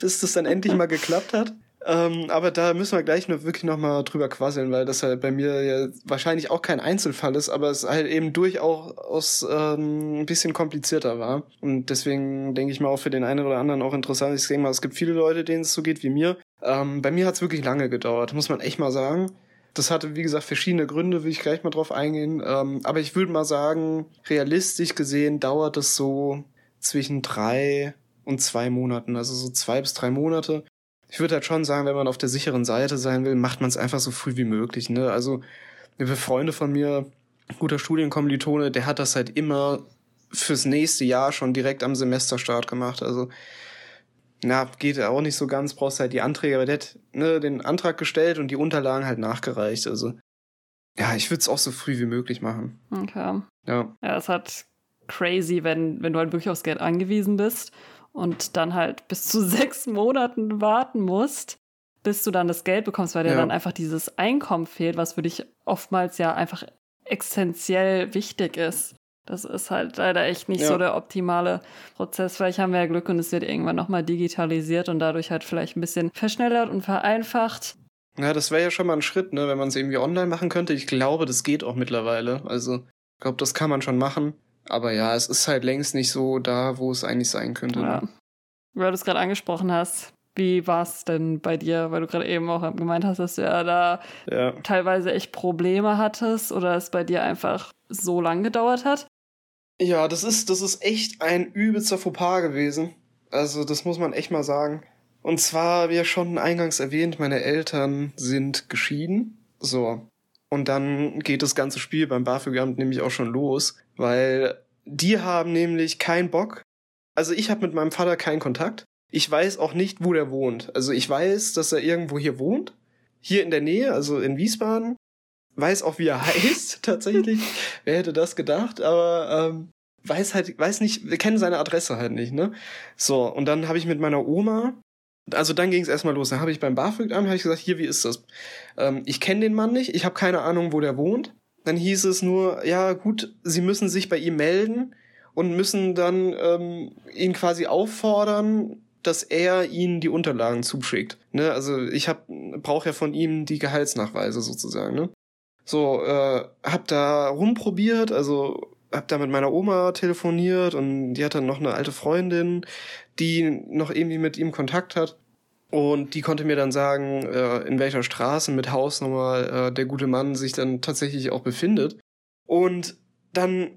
bis das dann endlich mal geklappt hat. Ähm, aber da müssen wir gleich nur wirklich nochmal drüber quasseln, weil das halt bei mir ja wahrscheinlich auch kein Einzelfall ist, aber es halt eben durchaus ähm, ein bisschen komplizierter war. Und deswegen denke ich mal auch für den einen oder anderen auch interessant. Ich denke mal, es gibt viele Leute, denen es so geht wie mir. Ähm, bei mir hat es wirklich lange gedauert, muss man echt mal sagen. Das hatte, wie gesagt, verschiedene Gründe, will ich gleich mal drauf eingehen. Ähm, aber ich würde mal sagen, realistisch gesehen dauert es so zwischen drei und zwei Monaten, also so zwei bis drei Monate ich würde halt schon sagen, wenn man auf der sicheren Seite sein will, macht man es einfach so früh wie möglich. Ne? Also, eine Freunde von mir, guter Studienkommilitone, der hat das halt immer fürs nächste Jahr schon direkt am Semesterstart gemacht. Also, na, geht auch nicht so ganz, brauchst halt die Anträge, aber der hat ne, den Antrag gestellt und die Unterlagen halt nachgereicht. Also, ja, ich würde es auch so früh wie möglich machen. Okay. Ja. Ja, es hat crazy, wenn, wenn du halt wirklich aufs Geld angewiesen bist und dann halt bis zu [LAUGHS] sechs Monaten warten musst, bis du dann das Geld bekommst, weil dir ja. dann einfach dieses Einkommen fehlt, was für dich oftmals ja einfach essentiell wichtig ist. Das ist halt leider echt nicht ja. so der optimale Prozess. Vielleicht haben wir ja Glück und es wird irgendwann nochmal digitalisiert und dadurch halt vielleicht ein bisschen verschnellert und vereinfacht. Ja, das wäre ja schon mal ein Schritt, ne, wenn man es irgendwie online machen könnte. Ich glaube, das geht auch mittlerweile. Also, ich glaube, das kann man schon machen. Aber ja, es ist halt längst nicht so da, wo es eigentlich sein könnte. Ne? Ja. Weil du es gerade angesprochen hast, wie war es denn bei dir? Weil du gerade eben auch gemeint hast, dass du ja da ja. teilweise echt Probleme hattest oder es bei dir einfach so lang gedauert hat. Ja, das ist, das ist echt ein übelster Fauxpas gewesen. Also, das muss man echt mal sagen. Und zwar, wie ja schon eingangs erwähnt, meine Eltern sind geschieden. So. Und dann geht das ganze Spiel beim BAföG-Amt nämlich auch schon los, weil die haben nämlich keinen Bock. Also ich habe mit meinem Vater keinen Kontakt. Ich weiß auch nicht, wo der wohnt. Also ich weiß, dass er irgendwo hier wohnt. Hier in der Nähe, also in Wiesbaden. Weiß auch, wie er [LAUGHS] heißt, tatsächlich. Wer hätte das gedacht? Aber ähm, weiß halt, weiß nicht, wir kennen seine Adresse halt nicht, ne? So, und dann habe ich mit meiner Oma also dann ging es erstmal los. Dann habe ich beim BAföG-Amt hab ich gesagt, hier, wie ist das? Ähm, ich kenne den Mann nicht, ich habe keine Ahnung, wo der wohnt. Dann hieß es nur, ja gut, Sie müssen sich bei ihm melden und müssen dann ähm, ihn quasi auffordern, dass er ihnen die Unterlagen zuschickt. Ne? Also ich hab brauche ja von ihm die Gehaltsnachweise sozusagen. Ne? So, äh, hab da rumprobiert, also hab da mit meiner Oma telefoniert und die hat dann noch eine alte Freundin, die noch irgendwie mit ihm Kontakt hat. Und die konnte mir dann sagen, äh, in welcher Straße mit Hausnummer äh, der gute Mann sich dann tatsächlich auch befindet. Und dann,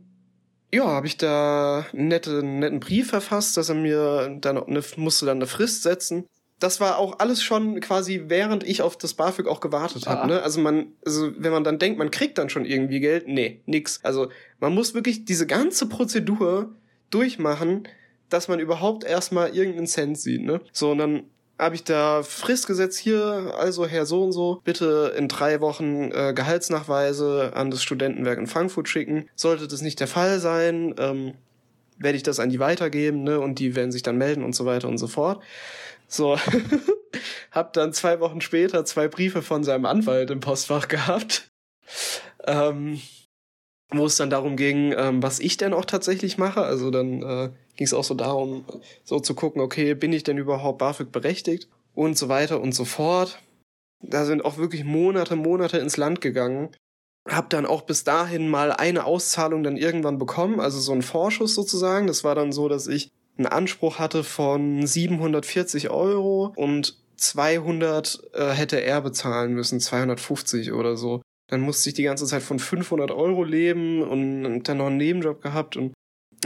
ja, habe ich da einen netten, netten Brief verfasst, dass er mir dann eine, musste dann eine Frist setzen das war auch alles schon quasi während ich auf das BAföG auch gewartet habe. Ah. Ne? Also man, also wenn man dann denkt, man kriegt dann schon irgendwie Geld, nee, nix. Also man muss wirklich diese ganze Prozedur durchmachen, dass man überhaupt erstmal irgendeinen Cent sieht. Ne? So, und dann habe ich da Frist gesetzt hier, also Herr so und so, bitte in drei Wochen äh, Gehaltsnachweise an das Studentenwerk in Frankfurt schicken. Sollte das nicht der Fall sein, ähm, werde ich das an die weitergeben, ne? Und die werden sich dann melden und so weiter und so fort. So, [LAUGHS] hab dann zwei Wochen später zwei Briefe von seinem Anwalt im Postfach gehabt, ähm, wo es dann darum ging, ähm, was ich denn auch tatsächlich mache. Also dann äh, ging es auch so darum, so zu gucken, okay, bin ich denn überhaupt BAföG berechtigt und so weiter und so fort. Da sind auch wirklich Monate, Monate ins Land gegangen. Hab dann auch bis dahin mal eine Auszahlung dann irgendwann bekommen, also so ein Vorschuss sozusagen. Das war dann so, dass ich einen Anspruch hatte von 740 Euro und 200 äh, hätte er bezahlen müssen, 250 oder so. Dann musste ich die ganze Zeit von 500 Euro leben und dann noch einen Nebenjob gehabt und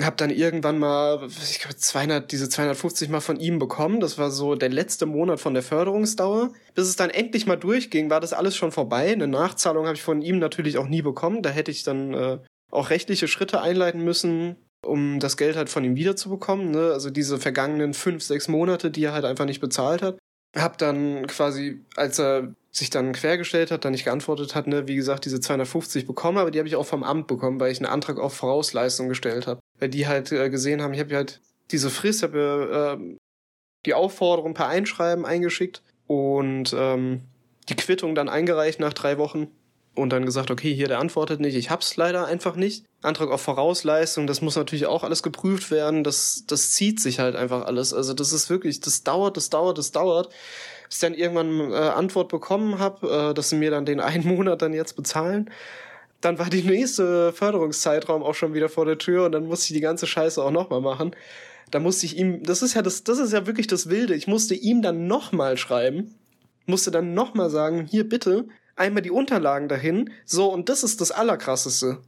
habe dann irgendwann mal, ich glaube, 200, diese 250 mal von ihm bekommen. Das war so der letzte Monat von der Förderungsdauer. Bis es dann endlich mal durchging, war das alles schon vorbei. Eine Nachzahlung habe ich von ihm natürlich auch nie bekommen. Da hätte ich dann äh, auch rechtliche Schritte einleiten müssen, um das Geld halt von ihm wiederzubekommen. Ne? Also diese vergangenen fünf, sechs Monate, die er halt einfach nicht bezahlt hat. Hab dann quasi, als er sich dann quergestellt hat, dann nicht geantwortet hat, ne, wie gesagt, diese 250 bekommen, aber die habe ich auch vom Amt bekommen, weil ich einen Antrag auf Vorausleistung gestellt habe. Weil die halt äh, gesehen haben, ich habe halt diese Frist, habe äh, die Aufforderung per Einschreiben eingeschickt und ähm, die Quittung dann eingereicht nach drei Wochen und dann gesagt, okay, hier, der antwortet nicht, ich hab's leider einfach nicht. Antrag auf Vorausleistung, das muss natürlich auch alles geprüft werden, das, das zieht sich halt einfach alles. Also das ist wirklich, das dauert, das dauert, das dauert. Bis ich dann irgendwann äh, Antwort bekommen habe, äh, dass sie mir dann den einen [LAUGHS] Monat dann jetzt bezahlen. Dann war die nächste Förderungszeitraum auch schon wieder vor der Tür und dann musste ich die ganze Scheiße auch nochmal machen. Da musste ich ihm, das ist ja das, das ist ja wirklich das Wilde. Ich musste ihm dann nochmal schreiben, musste dann nochmal sagen, hier bitte, einmal die Unterlagen dahin. So, und das ist das Allerkrasseste.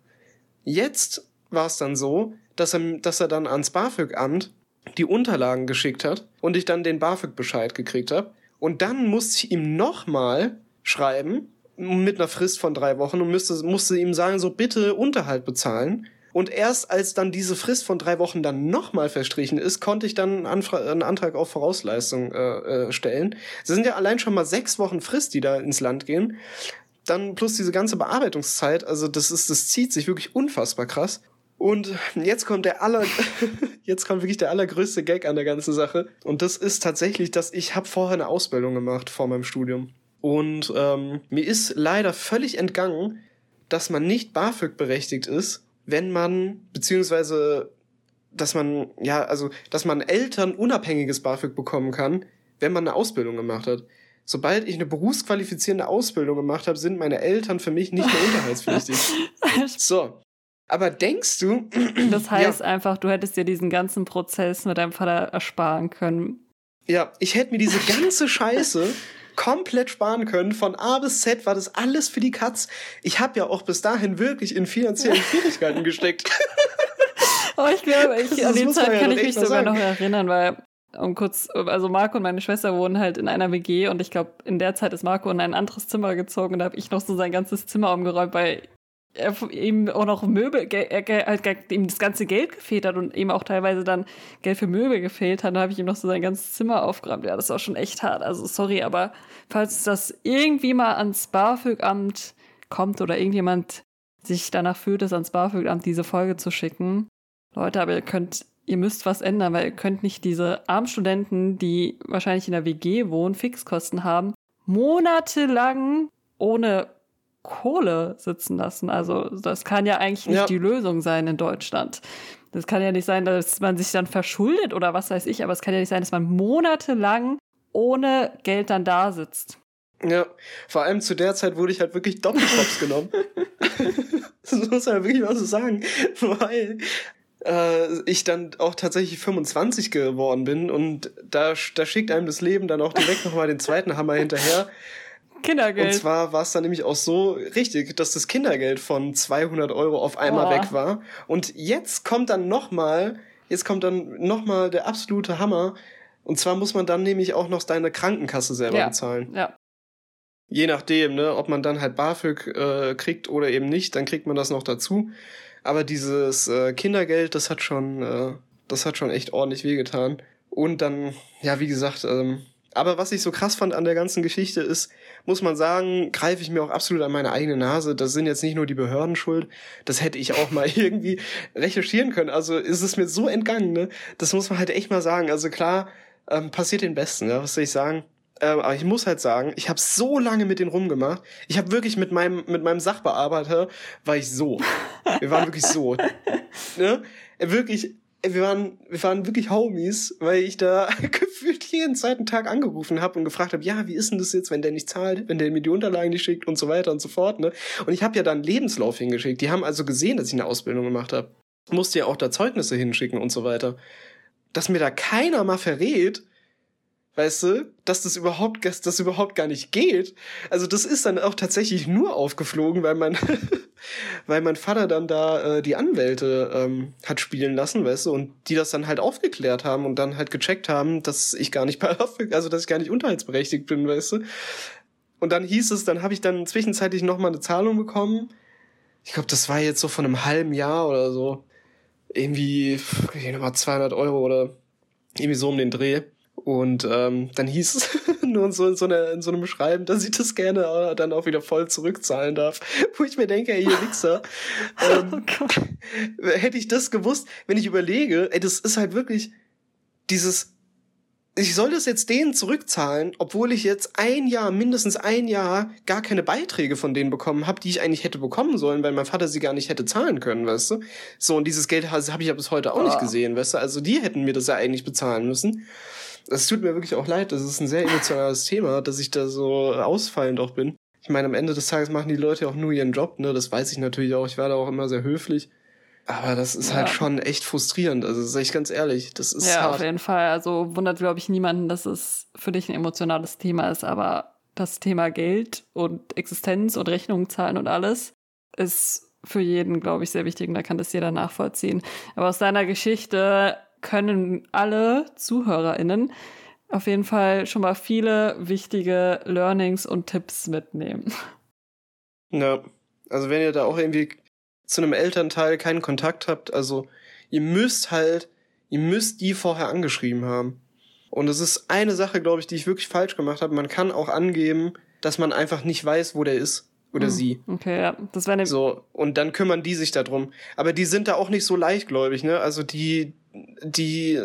Jetzt war es dann so, dass er, dass er dann ans BAföG-Amt die Unterlagen geschickt hat und ich dann den BAföG-Bescheid gekriegt habe. Und dann musste ich ihm nochmal schreiben, mit einer Frist von drei Wochen und müsste, musste ihm sagen, so bitte Unterhalt bezahlen. Und erst als dann diese Frist von drei Wochen dann nochmal verstrichen ist, konnte ich dann einen, Antrag auf Vorausleistung äh, äh, stellen. Es sind ja allein schon mal sechs Wochen Frist, die da ins Land gehen. Dann plus diese ganze Bearbeitungszeit, also das ist, das zieht sich wirklich unfassbar krass. Und jetzt kommt der aller, [LAUGHS] jetzt kommt wirklich der allergrößte Gag an der ganzen Sache. Und das ist tatsächlich, dass ich habe vorher eine Ausbildung gemacht vor meinem Studium. Und ähm, mir ist leider völlig entgangen, dass man nicht BAföG berechtigt ist, wenn man, beziehungsweise, dass man, ja, also, dass man Eltern unabhängiges BAföG bekommen kann, wenn man eine Ausbildung gemacht hat. Sobald ich eine berufsqualifizierende Ausbildung gemacht habe, sind meine Eltern für mich nicht mehr unterhaltspflichtig. [LAUGHS] so. Aber denkst du. [CLEARS THROAT] Das heißt ja, einfach, du hättest dir diesen ganzen Prozess mit deinem Vater ersparen können. Ja, ich hätte mir diese ganze Scheiße [LAUGHS] komplett sparen können. Von A bis Z war das alles für die Katz. Ich habe ja auch bis dahin wirklich in finanziellen [LAUGHS] Schwierigkeiten gesteckt. oh, ich glaube, ich, an die Zeit kann ich mich sogar sagen. noch erinnern, weil um kurz, also Marco und meine Schwester wohnen halt in einer WG und ich glaube, in der Zeit ist Marco in ein anderes Zimmer gezogen und da habe ich noch so sein ganzes Zimmer umgeräumt, weil ihm auch noch Möbel, er, halt ihm das ganze Geld gefehlt hat und ihm auch teilweise dann Geld für Möbel gefehlt hat, da habe ich ihm noch so sein ganzes Zimmer aufgeräumt. Ja, das auch schon echt hart. Also sorry, aber falls das irgendwie mal ans BAföG-Amt kommt oder irgendjemand sich danach fühlt, es ans BAföG-Amt diese Folge zu schicken, Leute, aber ihr könnt, ihr müsst was ändern, weil ihr könnt nicht diese armen Studenten, die wahrscheinlich in der WG wohnen, Fixkosten haben, monatelang ohne Kohle sitzen lassen. Also das kann ja eigentlich nicht ja. die Lösung sein in Deutschland. Das kann ja nicht sein, dass man sich dann verschuldet oder was weiß ich, aber es kann ja nicht sein, dass man monatelang ohne Geld dann da sitzt. Ja, vor allem zu der Zeit wurde ich halt wirklich Doppelkops [LAUGHS] genommen. [LAUGHS] das muss man wirklich mal so sagen. Weil äh, ich dann auch tatsächlich 25 geworden bin und da, da schickt einem das Leben dann auch direkt nochmal den zweiten Hammer hinterher. Kindergeld. Und zwar war es dann nämlich auch so richtig, dass das Kindergeld von 200 Euro auf einmal oh. weg war. Und jetzt kommt dann nochmal, jetzt kommt dann nochmal der absolute Hammer. Und zwar muss man dann nämlich auch noch deine Krankenkasse selber ja. bezahlen. Ja. Je nachdem, ne, ob man dann halt BAföG äh, kriegt oder eben nicht, dann kriegt man das noch dazu. Aber dieses äh, Kindergeld, das hat schon, äh, das hat schon echt ordentlich wehgetan. Und dann, ja, wie gesagt, ähm, aber was ich so krass fand an der ganzen Geschichte ist, muss man sagen, greife ich mir auch absolut an meine eigene Nase. Das sind jetzt nicht nur die Behörden schuld. Das hätte ich auch mal [LAUGHS] irgendwie recherchieren können. Also ist es mir so entgangen, ne? Das muss man halt echt mal sagen. Also klar, ähm, passiert den Besten, ja, was soll ich sagen? Ähm, aber ich muss halt sagen, ich habe so lange mit denen rumgemacht. Ich habe wirklich mit meinem, mit meinem Sachbearbeiter, war ich so. Wir waren wirklich so. [LAUGHS] ne? Wirklich, wir waren, wir waren wirklich Homies, weil ich da [LAUGHS] gefühlt jeden zweiten Tag angerufen habe und gefragt habe, ja, wie ist denn das jetzt, wenn der nicht zahlt, wenn der mir die Unterlagen nicht schickt und so weiter und so fort. Ne? Und ich habe ja dann Lebenslauf hingeschickt. Die haben also gesehen, dass ich eine Ausbildung gemacht habe. Musste ja auch da Zeugnisse hinschicken und so weiter. Dass mir da keiner mal verrät, weißt du, dass das überhaupt, dass das überhaupt gar nicht geht. Also das ist dann auch tatsächlich nur aufgeflogen, weil mein, [LAUGHS] weil mein Vater dann da äh, die Anwälte ähm, hat spielen lassen, weißt du, und die das dann halt aufgeklärt haben und dann halt gecheckt haben, dass ich gar nicht, [LAUGHS] also dass ich gar nicht unterhaltsberechtigt bin, weißt du. Und dann hieß es, dann habe ich dann zwischenzeitlich noch mal eine Zahlung bekommen. Ich glaube, das war jetzt so von einem halben Jahr oder so. Irgendwie, ich nochmal 200 Euro oder irgendwie so um den Dreh. Und ähm, dann hieß es [LAUGHS] nur so in so, einer, in so einem Schreiben, dass ich das gerne äh, dann auch wieder voll zurückzahlen darf. [LAUGHS] Wo ich mir denke, ey, ihr Wichser, [LAUGHS] ähm, oh hätte ich das gewusst, wenn ich überlege, ey, das ist halt wirklich dieses, ich soll das jetzt denen zurückzahlen, obwohl ich jetzt ein Jahr, mindestens ein Jahr, gar keine Beiträge von denen bekommen habe, die ich eigentlich hätte bekommen sollen, weil mein Vater sie gar nicht hätte zahlen können, weißt du? So, und dieses Geld habe ich ja bis heute auch oh. nicht gesehen, weißt du? Also die hätten mir das ja eigentlich bezahlen müssen es tut mir wirklich auch leid, das ist ein sehr emotionales Thema, dass ich da so ausfallend auch bin. Ich meine, am Ende des Tages machen die Leute auch nur ihren Job, ne? Das weiß ich natürlich auch. Ich war da auch immer sehr höflich. Aber das ist halt ja. halt schon echt frustrierend. Also sag ich ganz ehrlich, das ist Ja, hart. auf jeden Fall. Also wundert, glaube ich, niemanden, dass es für dich ein emotionales Thema ist. Aber das Thema Geld und Existenz und Rechnungen zahlen und alles ist für jeden, glaube ich, sehr wichtig und da kann das jeder nachvollziehen. Aber aus deiner Geschichte können alle ZuhörerInnen auf jeden Fall schon mal viele wichtige Learnings und Tipps mitnehmen. Ja, also wenn ihr da auch irgendwie zu einem Elternteil keinen Kontakt habt, also ihr müsst halt, ihr müsst die vorher angeschrieben haben. Und es ist eine Sache, glaube ich, die ich wirklich falsch gemacht habe. Man kann auch angeben, dass man einfach nicht weiß, wo der ist oder hm, sie. Okay, ja, das wäre ne so und dann kümmern die sich darum. Aber die sind da auch nicht so leichtgläubig, ne? Also die die,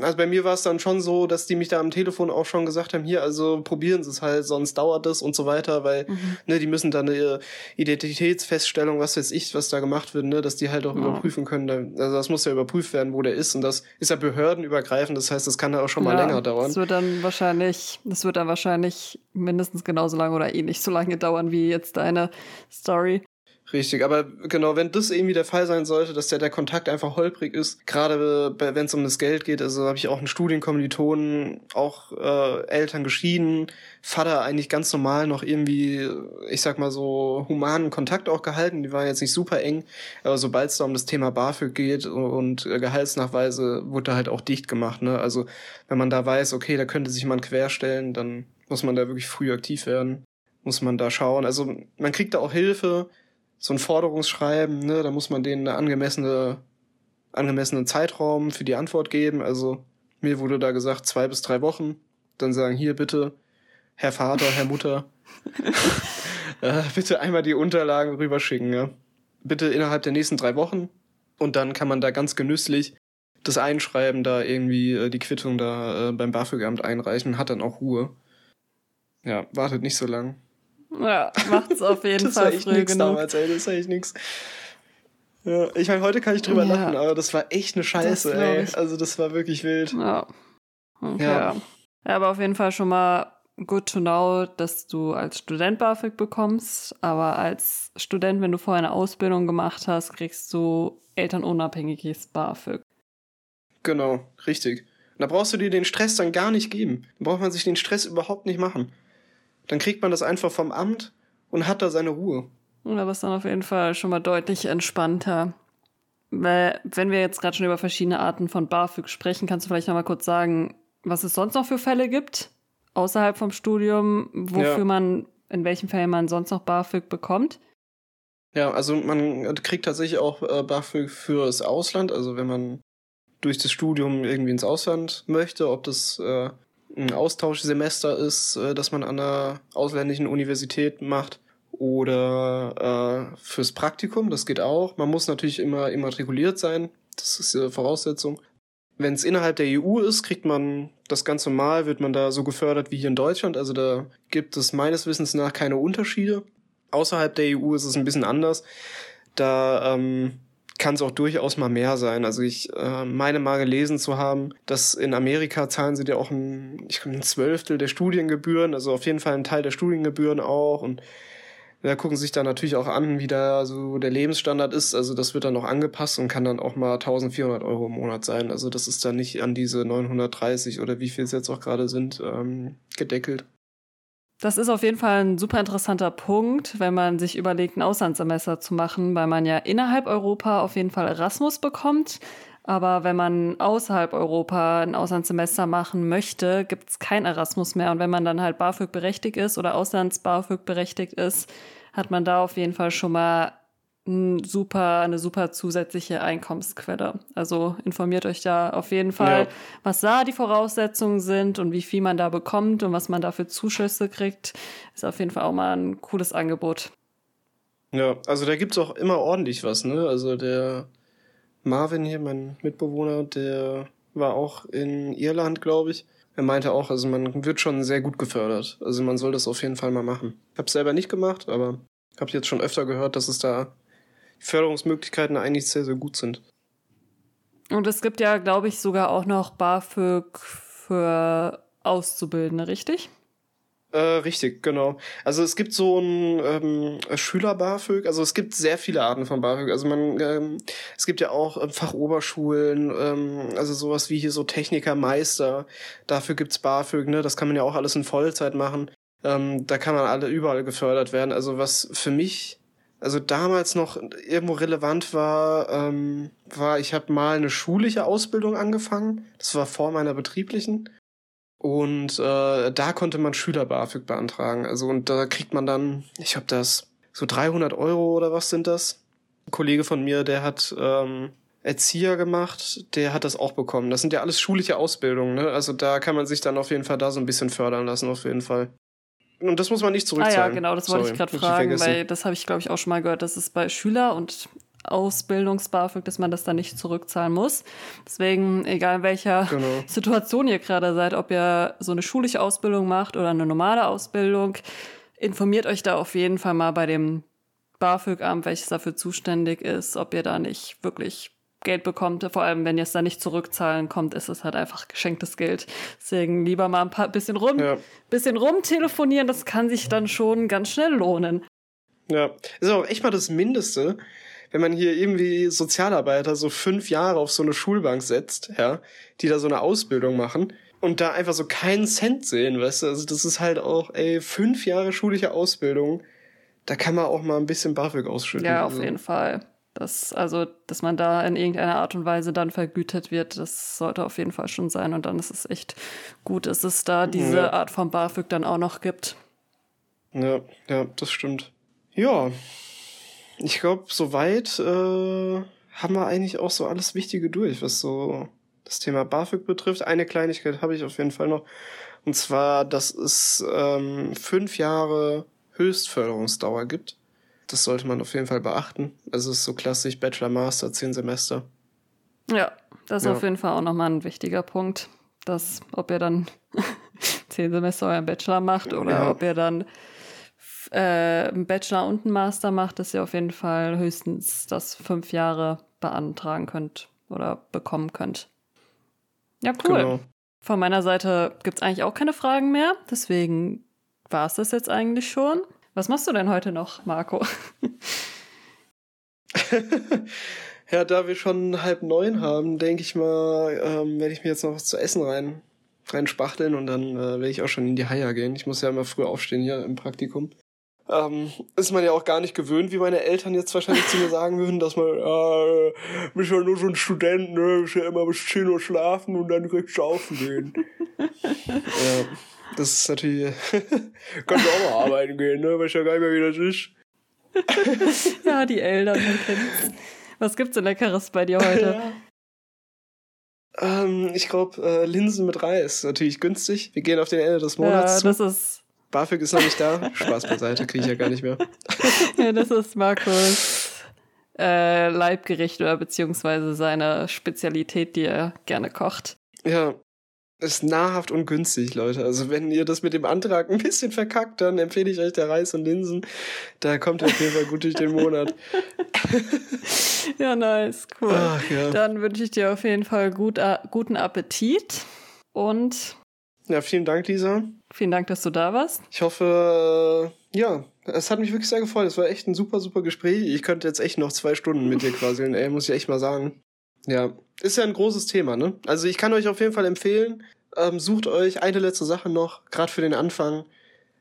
also bei mir war es dann schon so, dass die mich da am Telefon auch schon gesagt haben, hier, also probieren Sie es halt, sonst dauert das und so weiter, weil, mhm. ne, die müssen dann eine Identitätsfeststellung, was weiß ich, was da gemacht wird, ne, dass die halt auch ja. überprüfen können. Also das muss ja überprüft werden, wo der ist und das ist ja behördenübergreifend, das heißt, das kann ja auch schon mal ja, länger dauern. Das wird dann wahrscheinlich, das wird dann wahrscheinlich mindestens genauso lange oder eh nicht so lange dauern wie jetzt deine Story. Richtig, aber genau, wenn das irgendwie der Fall sein sollte, dass der, der Kontakt einfach holprig ist, gerade wenn es um das Geld geht, also habe ich auch einen Studienkommilitonen, auch äh, Eltern geschieden, Vater eigentlich ganz normal noch irgendwie, ich sag mal so, humanen Kontakt auch gehalten, die waren jetzt nicht super eng, aber sobald es da um das Thema BAföG geht und äh, Gehaltsnachweise, wurde da halt auch dicht gemacht, ne? Also wenn man da weiß, okay, da könnte sich jemand querstellen, dann muss man da wirklich früh aktiv werden, muss man da schauen. Also man kriegt da auch Hilfe, so ein Forderungsschreiben, ne, da muss man denen eine angemessene, angemessenen Zeitraum für die Antwort geben. Also mir wurde da gesagt, zwei bis drei Wochen. Dann sagen, hier bitte, Herr Vater, Herr Mutter, [LAUGHS] äh, bitte einmal die Unterlagen rüberschicken, ja. Bitte innerhalb der nächsten drei Wochen. Und dann kann man da ganz genüsslich das Einschreiben da irgendwie, äh, die Quittung da äh, beim BAföG-Amt einreichen, hat dann auch Ruhe. Ja, wartet nicht so lang. Ja, macht's auf jeden [LAUGHS] das Fall war echt früh nix genug. damals, ey, das war echt nix. Ja, ich meine, heute kann ich drüber ja. lachen, aber das war echt eine Scheiße, ey. Also das war wirklich wild. Ja. Okay. Ja. ja, aber auf jeden Fall schon mal good to know, dass du als Student BAföG bekommst, aber als Student, wenn du vorher eine Ausbildung gemacht hast, kriegst du elternunabhängiges BAföG. Genau, richtig. da brauchst du dir den Stress dann gar nicht geben. Da braucht man sich den Stress überhaupt nicht machen dann kriegt man das einfach vom Amt und hat da seine Ruhe. Ja, aber ist dann auf jeden Fall schon mal deutlich entspannter. Weil, wenn wir jetzt gerade schon über verschiedene Arten von BAföG sprechen, kannst du vielleicht noch mal kurz sagen, was es sonst noch für Fälle gibt, außerhalb vom Studium, wofür ja. man, in welchen Fällen man sonst noch BAföG bekommt? Ja, also man kriegt tatsächlich auch äh, BAföG fürs Ausland, also wenn man durch das Studium irgendwie ins Ausland möchte, ob das äh, ein Austauschsemester ist, äh, das man an einer ausländischen Universität macht oder äh, fürs Praktikum, das geht auch. Man muss natürlich immer immatrikuliert sein, das ist die Voraussetzung. Wenn es innerhalb der EU ist, kriegt man das ganz normal, wird man da so gefördert wie hier in Deutschland. Also da gibt es meines Wissens nach keine Unterschiede. Außerhalb der EU ist es ein bisschen anders. Da ähm, kann es auch durchaus mal mehr sein. Also ich äh, meine mal gelesen zu haben, dass in Amerika zahlen sie dir auch ein, ich glaube, ein Zwölftel der Studiengebühren, also auf jeden Fall ein Teil der Studiengebühren auch und da gucken sich dann natürlich auch an, wie da so der Lebensstandard ist. Also das wird dann noch angepasst und kann dann auch mal 1400 Euro im Monat sein. Also das ist dann nicht an diese 930 oder wie viel es jetzt auch gerade sind, ähm, gedeckelt. Das ist auf jeden Fall ein super interessanter Punkt, wenn man sich überlegt, ein Auslandssemester zu machen, weil man ja innerhalb Europa auf jeden Fall Erasmus bekommt. Aber wenn man außerhalb Europa ein Auslandssemester machen möchte, gibt es kein Erasmus mehr. Und wenn man dann halt BAföG berechtigt ist oder Auslands-BAföG berechtigt ist, hat man da auf jeden Fall schon mal ein super, eine super zusätzliche Einkommensquelle. Also informiert euch da auf jeden Fall, ja. was da die Voraussetzungen sind und wie viel man da bekommt und was man da für Zuschüsse kriegt. Ist auf jeden Fall auch mal ein cooles Angebot. Ja, also da gibt's auch immer ordentlich was, ne? Also der Marvin hier, mein Mitbewohner, der war auch in Irland, glaube ich. Er meinte auch, also man wird schon sehr gut gefördert. Also man soll das auf jeden Fall mal machen. Ich habe selber nicht gemacht, aber habe jetzt schon öfter gehört, dass es da Förderungsmöglichkeiten eigentlich sehr, sehr gut sind. Und es gibt ja, glaube ich, sogar auch noch BAföG für Auszubildende, richtig? Äh, richtig, genau. Also es gibt so ein ähm, Schüler-BAföG, also es gibt sehr viele Arten von BAföG. Also man, ähm, es gibt ja auch ähm, Fachoberschulen, ähm, also sowas wie hier so Techniker, Meister. Dafür gibt's BAföG, ne? Das kann man ja auch alles in Vollzeit machen. Ähm, da kann man alle überall gefördert werden. Also was für mich also damals noch irgendwo relevant war, ähm, war, ich habe mal eine schulische Ausbildung angefangen. Das war vor meiner betrieblichen. Und äh, da konnte man Schüler-BAföG beantragen. Also und da kriegt man dann, ich habe das so 300 Euro oder was sind das? Ein Kollege von mir, der hat ähm, Erzieher gemacht, der hat das auch bekommen. Das sind ja alles schulische Ausbildungen, ne? Also da kann man sich dann auf jeden Fall da so ein bisschen fördern lassen, auf jeden Fall. Und das muss man nicht zurückzahlen. Ah ja, genau, das wollte Sorry, ich gerade fragen, weil das habe ich, glaube ich, auch schon mal gehört, dass es bei Schüler und Ausbildungs-BAföG, dass man das dann nicht zurückzahlen muss. Deswegen, egal in welcher genau. [LAUGHS] Situation ihr gerade seid, ob ihr so eine schulische Ausbildung macht oder eine normale Ausbildung, informiert euch da auf jeden Fall mal bei dem BAföG-Amt, welches dafür zuständig ist, ob ihr da nicht wirklich Geld bekommt. Vor allem, wenn ihr es dann nicht zurückzahlen kommt, ist es halt einfach geschenktes Geld. Deswegen lieber mal ein paar bisschen rum, ja. bisschen rumtelefonieren. Das kann sich dann schon ganz schnell lohnen. Ja, ist auch echt mal das Mindeste, wenn man hier irgendwie Sozialarbeiter so fünf Jahre auf so eine Schulbank setzt, ja, die da so eine Ausbildung machen und da einfach so keinen Cent sehen, weißt du? Also das ist halt auch, ey, fünf Jahre schulische Ausbildung, da kann man auch mal ein bisschen BAföG ausschütten. Ja, auf also. jeden Fall. Das, also, dass man da in irgendeiner Art und Weise dann vergütet wird, das sollte auf jeden Fall schon sein. Und dann ist es echt gut, dass es da diese ja. Art von BAföG dann auch noch gibt. Ja, ja, das stimmt. Ja, ich glaube, soweit äh, haben wir eigentlich auch so alles Wichtige durch, was so das Thema BAföG betrifft. Eine Kleinigkeit habe ich auf jeden Fall noch. Und zwar, dass es ähm, fünf Jahre Höchstförderungsdauer gibt. Das sollte man auf jeden Fall beachten. Also es ist so klassisch Bachelor, Master, zehn Semester. Ja, das ist ja. auf jeden Fall auch nochmal ein wichtiger Punkt. Dass, ob ihr dann [LAUGHS] zehn Semester euren Bachelor macht oder ja. ob ihr dann äh, einen Bachelor und einen Master macht, dass ihr auf jeden Fall höchstens das fünf Jahre beantragen könnt oder bekommen könnt. Ja, cool. Genau. Von meiner Seite gibt es eigentlich auch keine Fragen mehr. Deswegen war es das jetzt eigentlich schon. Was machst du denn heute noch, Marco? [LAUGHS] ja, da wir schon halb neun haben, denke ich mal, ähm, werde ich mir jetzt noch was zu essen rein reinspachteln und dann äh, werde ich auch schon in die Haia gehen. Ich muss ja immer früh aufstehen hier im Praktikum ähm, ist man ja auch gar nicht gewöhnt, wie meine Eltern jetzt wahrscheinlich zu mir sagen würden, dass man, äh, bist ja nur so ein Student, ne, bist ja immer bis 10 Uhr schlafen und dann direkt saufen gehen. [LAUGHS] ja, das ist natürlich, [LAUGHS] kannst du auch mal arbeiten gehen, ne, weiß ja gar nicht mehr, wie das ist. [LAUGHS] ja, die Eltern, man kennt's. Was gibt's denn Leckeres bei dir heute? Ja. Ähm, ich glaube, äh, Linsen mit Reis, natürlich günstig. Wir gehen auf den Ende des Monats. Ja, das zu. ist BAföG ist noch nicht da. Spaß beiseite, kriege ich ja gar nicht mehr. [LAUGHS] ja, das ist Markus äh, Leibgericht oder beziehungsweise seine Spezialität, die er gerne kocht. Ja, ist nahrhaft und günstig, Leute. Also wenn ihr das mit dem Antrag ein bisschen verkackt, dann empfehle ich euch der Reis und Linsen. Da kommt ihr auf jeden Fall gut durch den Monat. [LAUGHS] ja, nice, cool. Ach, ja. Dann wünsche ich dir auf jeden Fall gut, uh, guten Appetit und ja, vielen Dank, Lisa. Vielen Dank, dass du da warst. Ich hoffe, äh, ja, es hat mich wirklich sehr gefreut. Es war echt ein super, super Gespräch. Ich könnte jetzt echt noch zwei Stunden mit dir quasseln, ey, muss ich echt mal sagen. Ja, ist ja ein großes Thema, ne? Also ich kann euch auf jeden Fall empfehlen, ähm, sucht euch eine letzte Sache noch, gerade für den Anfang.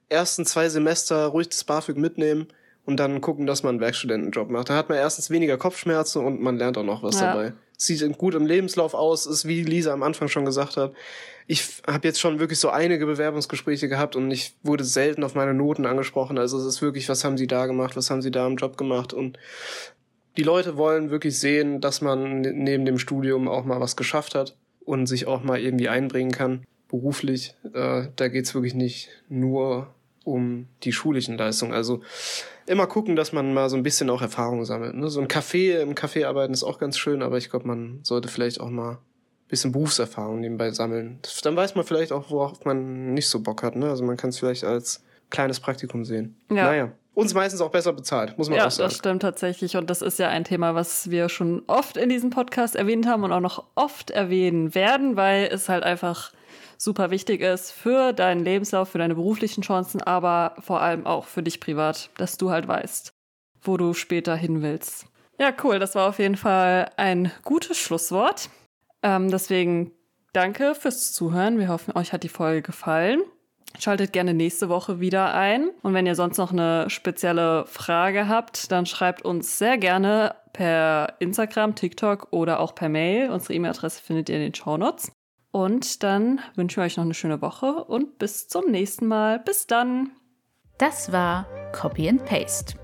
Ersten zwei Semester ruhig das BAföG mitnehmen und dann gucken, dass man einen Werkstudentenjob macht. Da hat man erstens weniger Kopfschmerzen und man lernt auch noch was ja. dabei. Sieht gut im Lebenslauf aus, ist wie Lisa am Anfang schon gesagt hat. Ich habe jetzt schon wirklich so einige Bewerbungsgespräche gehabt und ich wurde selten auf meine Noten angesprochen. Also es ist wirklich, was haben sie da gemacht, was haben sie da im Job gemacht und die Leute wollen wirklich sehen, dass man neben dem Studium auch mal was geschafft hat und sich auch mal irgendwie einbringen kann, beruflich. Äh, da geht's wirklich nicht nur um die schulischen Leistungen. Also immer gucken, dass man mal so ein bisschen auch Erfahrung sammelt. Ne? So ein Café, im Café arbeiten ist auch ganz schön, aber ich glaube, man sollte vielleicht auch mal ein bisschen Berufserfahrung nebenbei sammeln. Dann weiß man vielleicht auch, worauf man nicht so Bock hat. Ne? Also man kann es vielleicht als kleines Praktikum sehen. Ja. Naja uns meistens auch besser bezahlt, muss man ja, auch sagen. Ja, das stimmt tatsächlich. Und das ist ja ein Thema, was wir schon oft in diesem Podcast erwähnt haben und auch noch oft erwähnen werden, weil es halt einfach super wichtig ist für deinen Lebenslauf, für deine beruflichen Chancen, aber vor allem auch für dich privat, dass du halt weißt, wo du später hin willst. Ja, cool. Das war auf jeden Fall ein gutes Schlusswort. Ähm, deswegen danke fürs Zuhören. Wir hoffen, euch hat die Folge gefallen. Schaltet gerne nächste Woche wieder ein. Und wenn ihr sonst noch eine spezielle Frage habt, dann schreibt uns sehr gerne per Instagram, TikTok oder auch per Mail. Unsere E-Mail-Adresse findet ihr in den Show Notes. Und dann wünschen wir euch noch eine schöne Woche und bis zum nächsten Mal. Bis dann. Das war Copy and Paste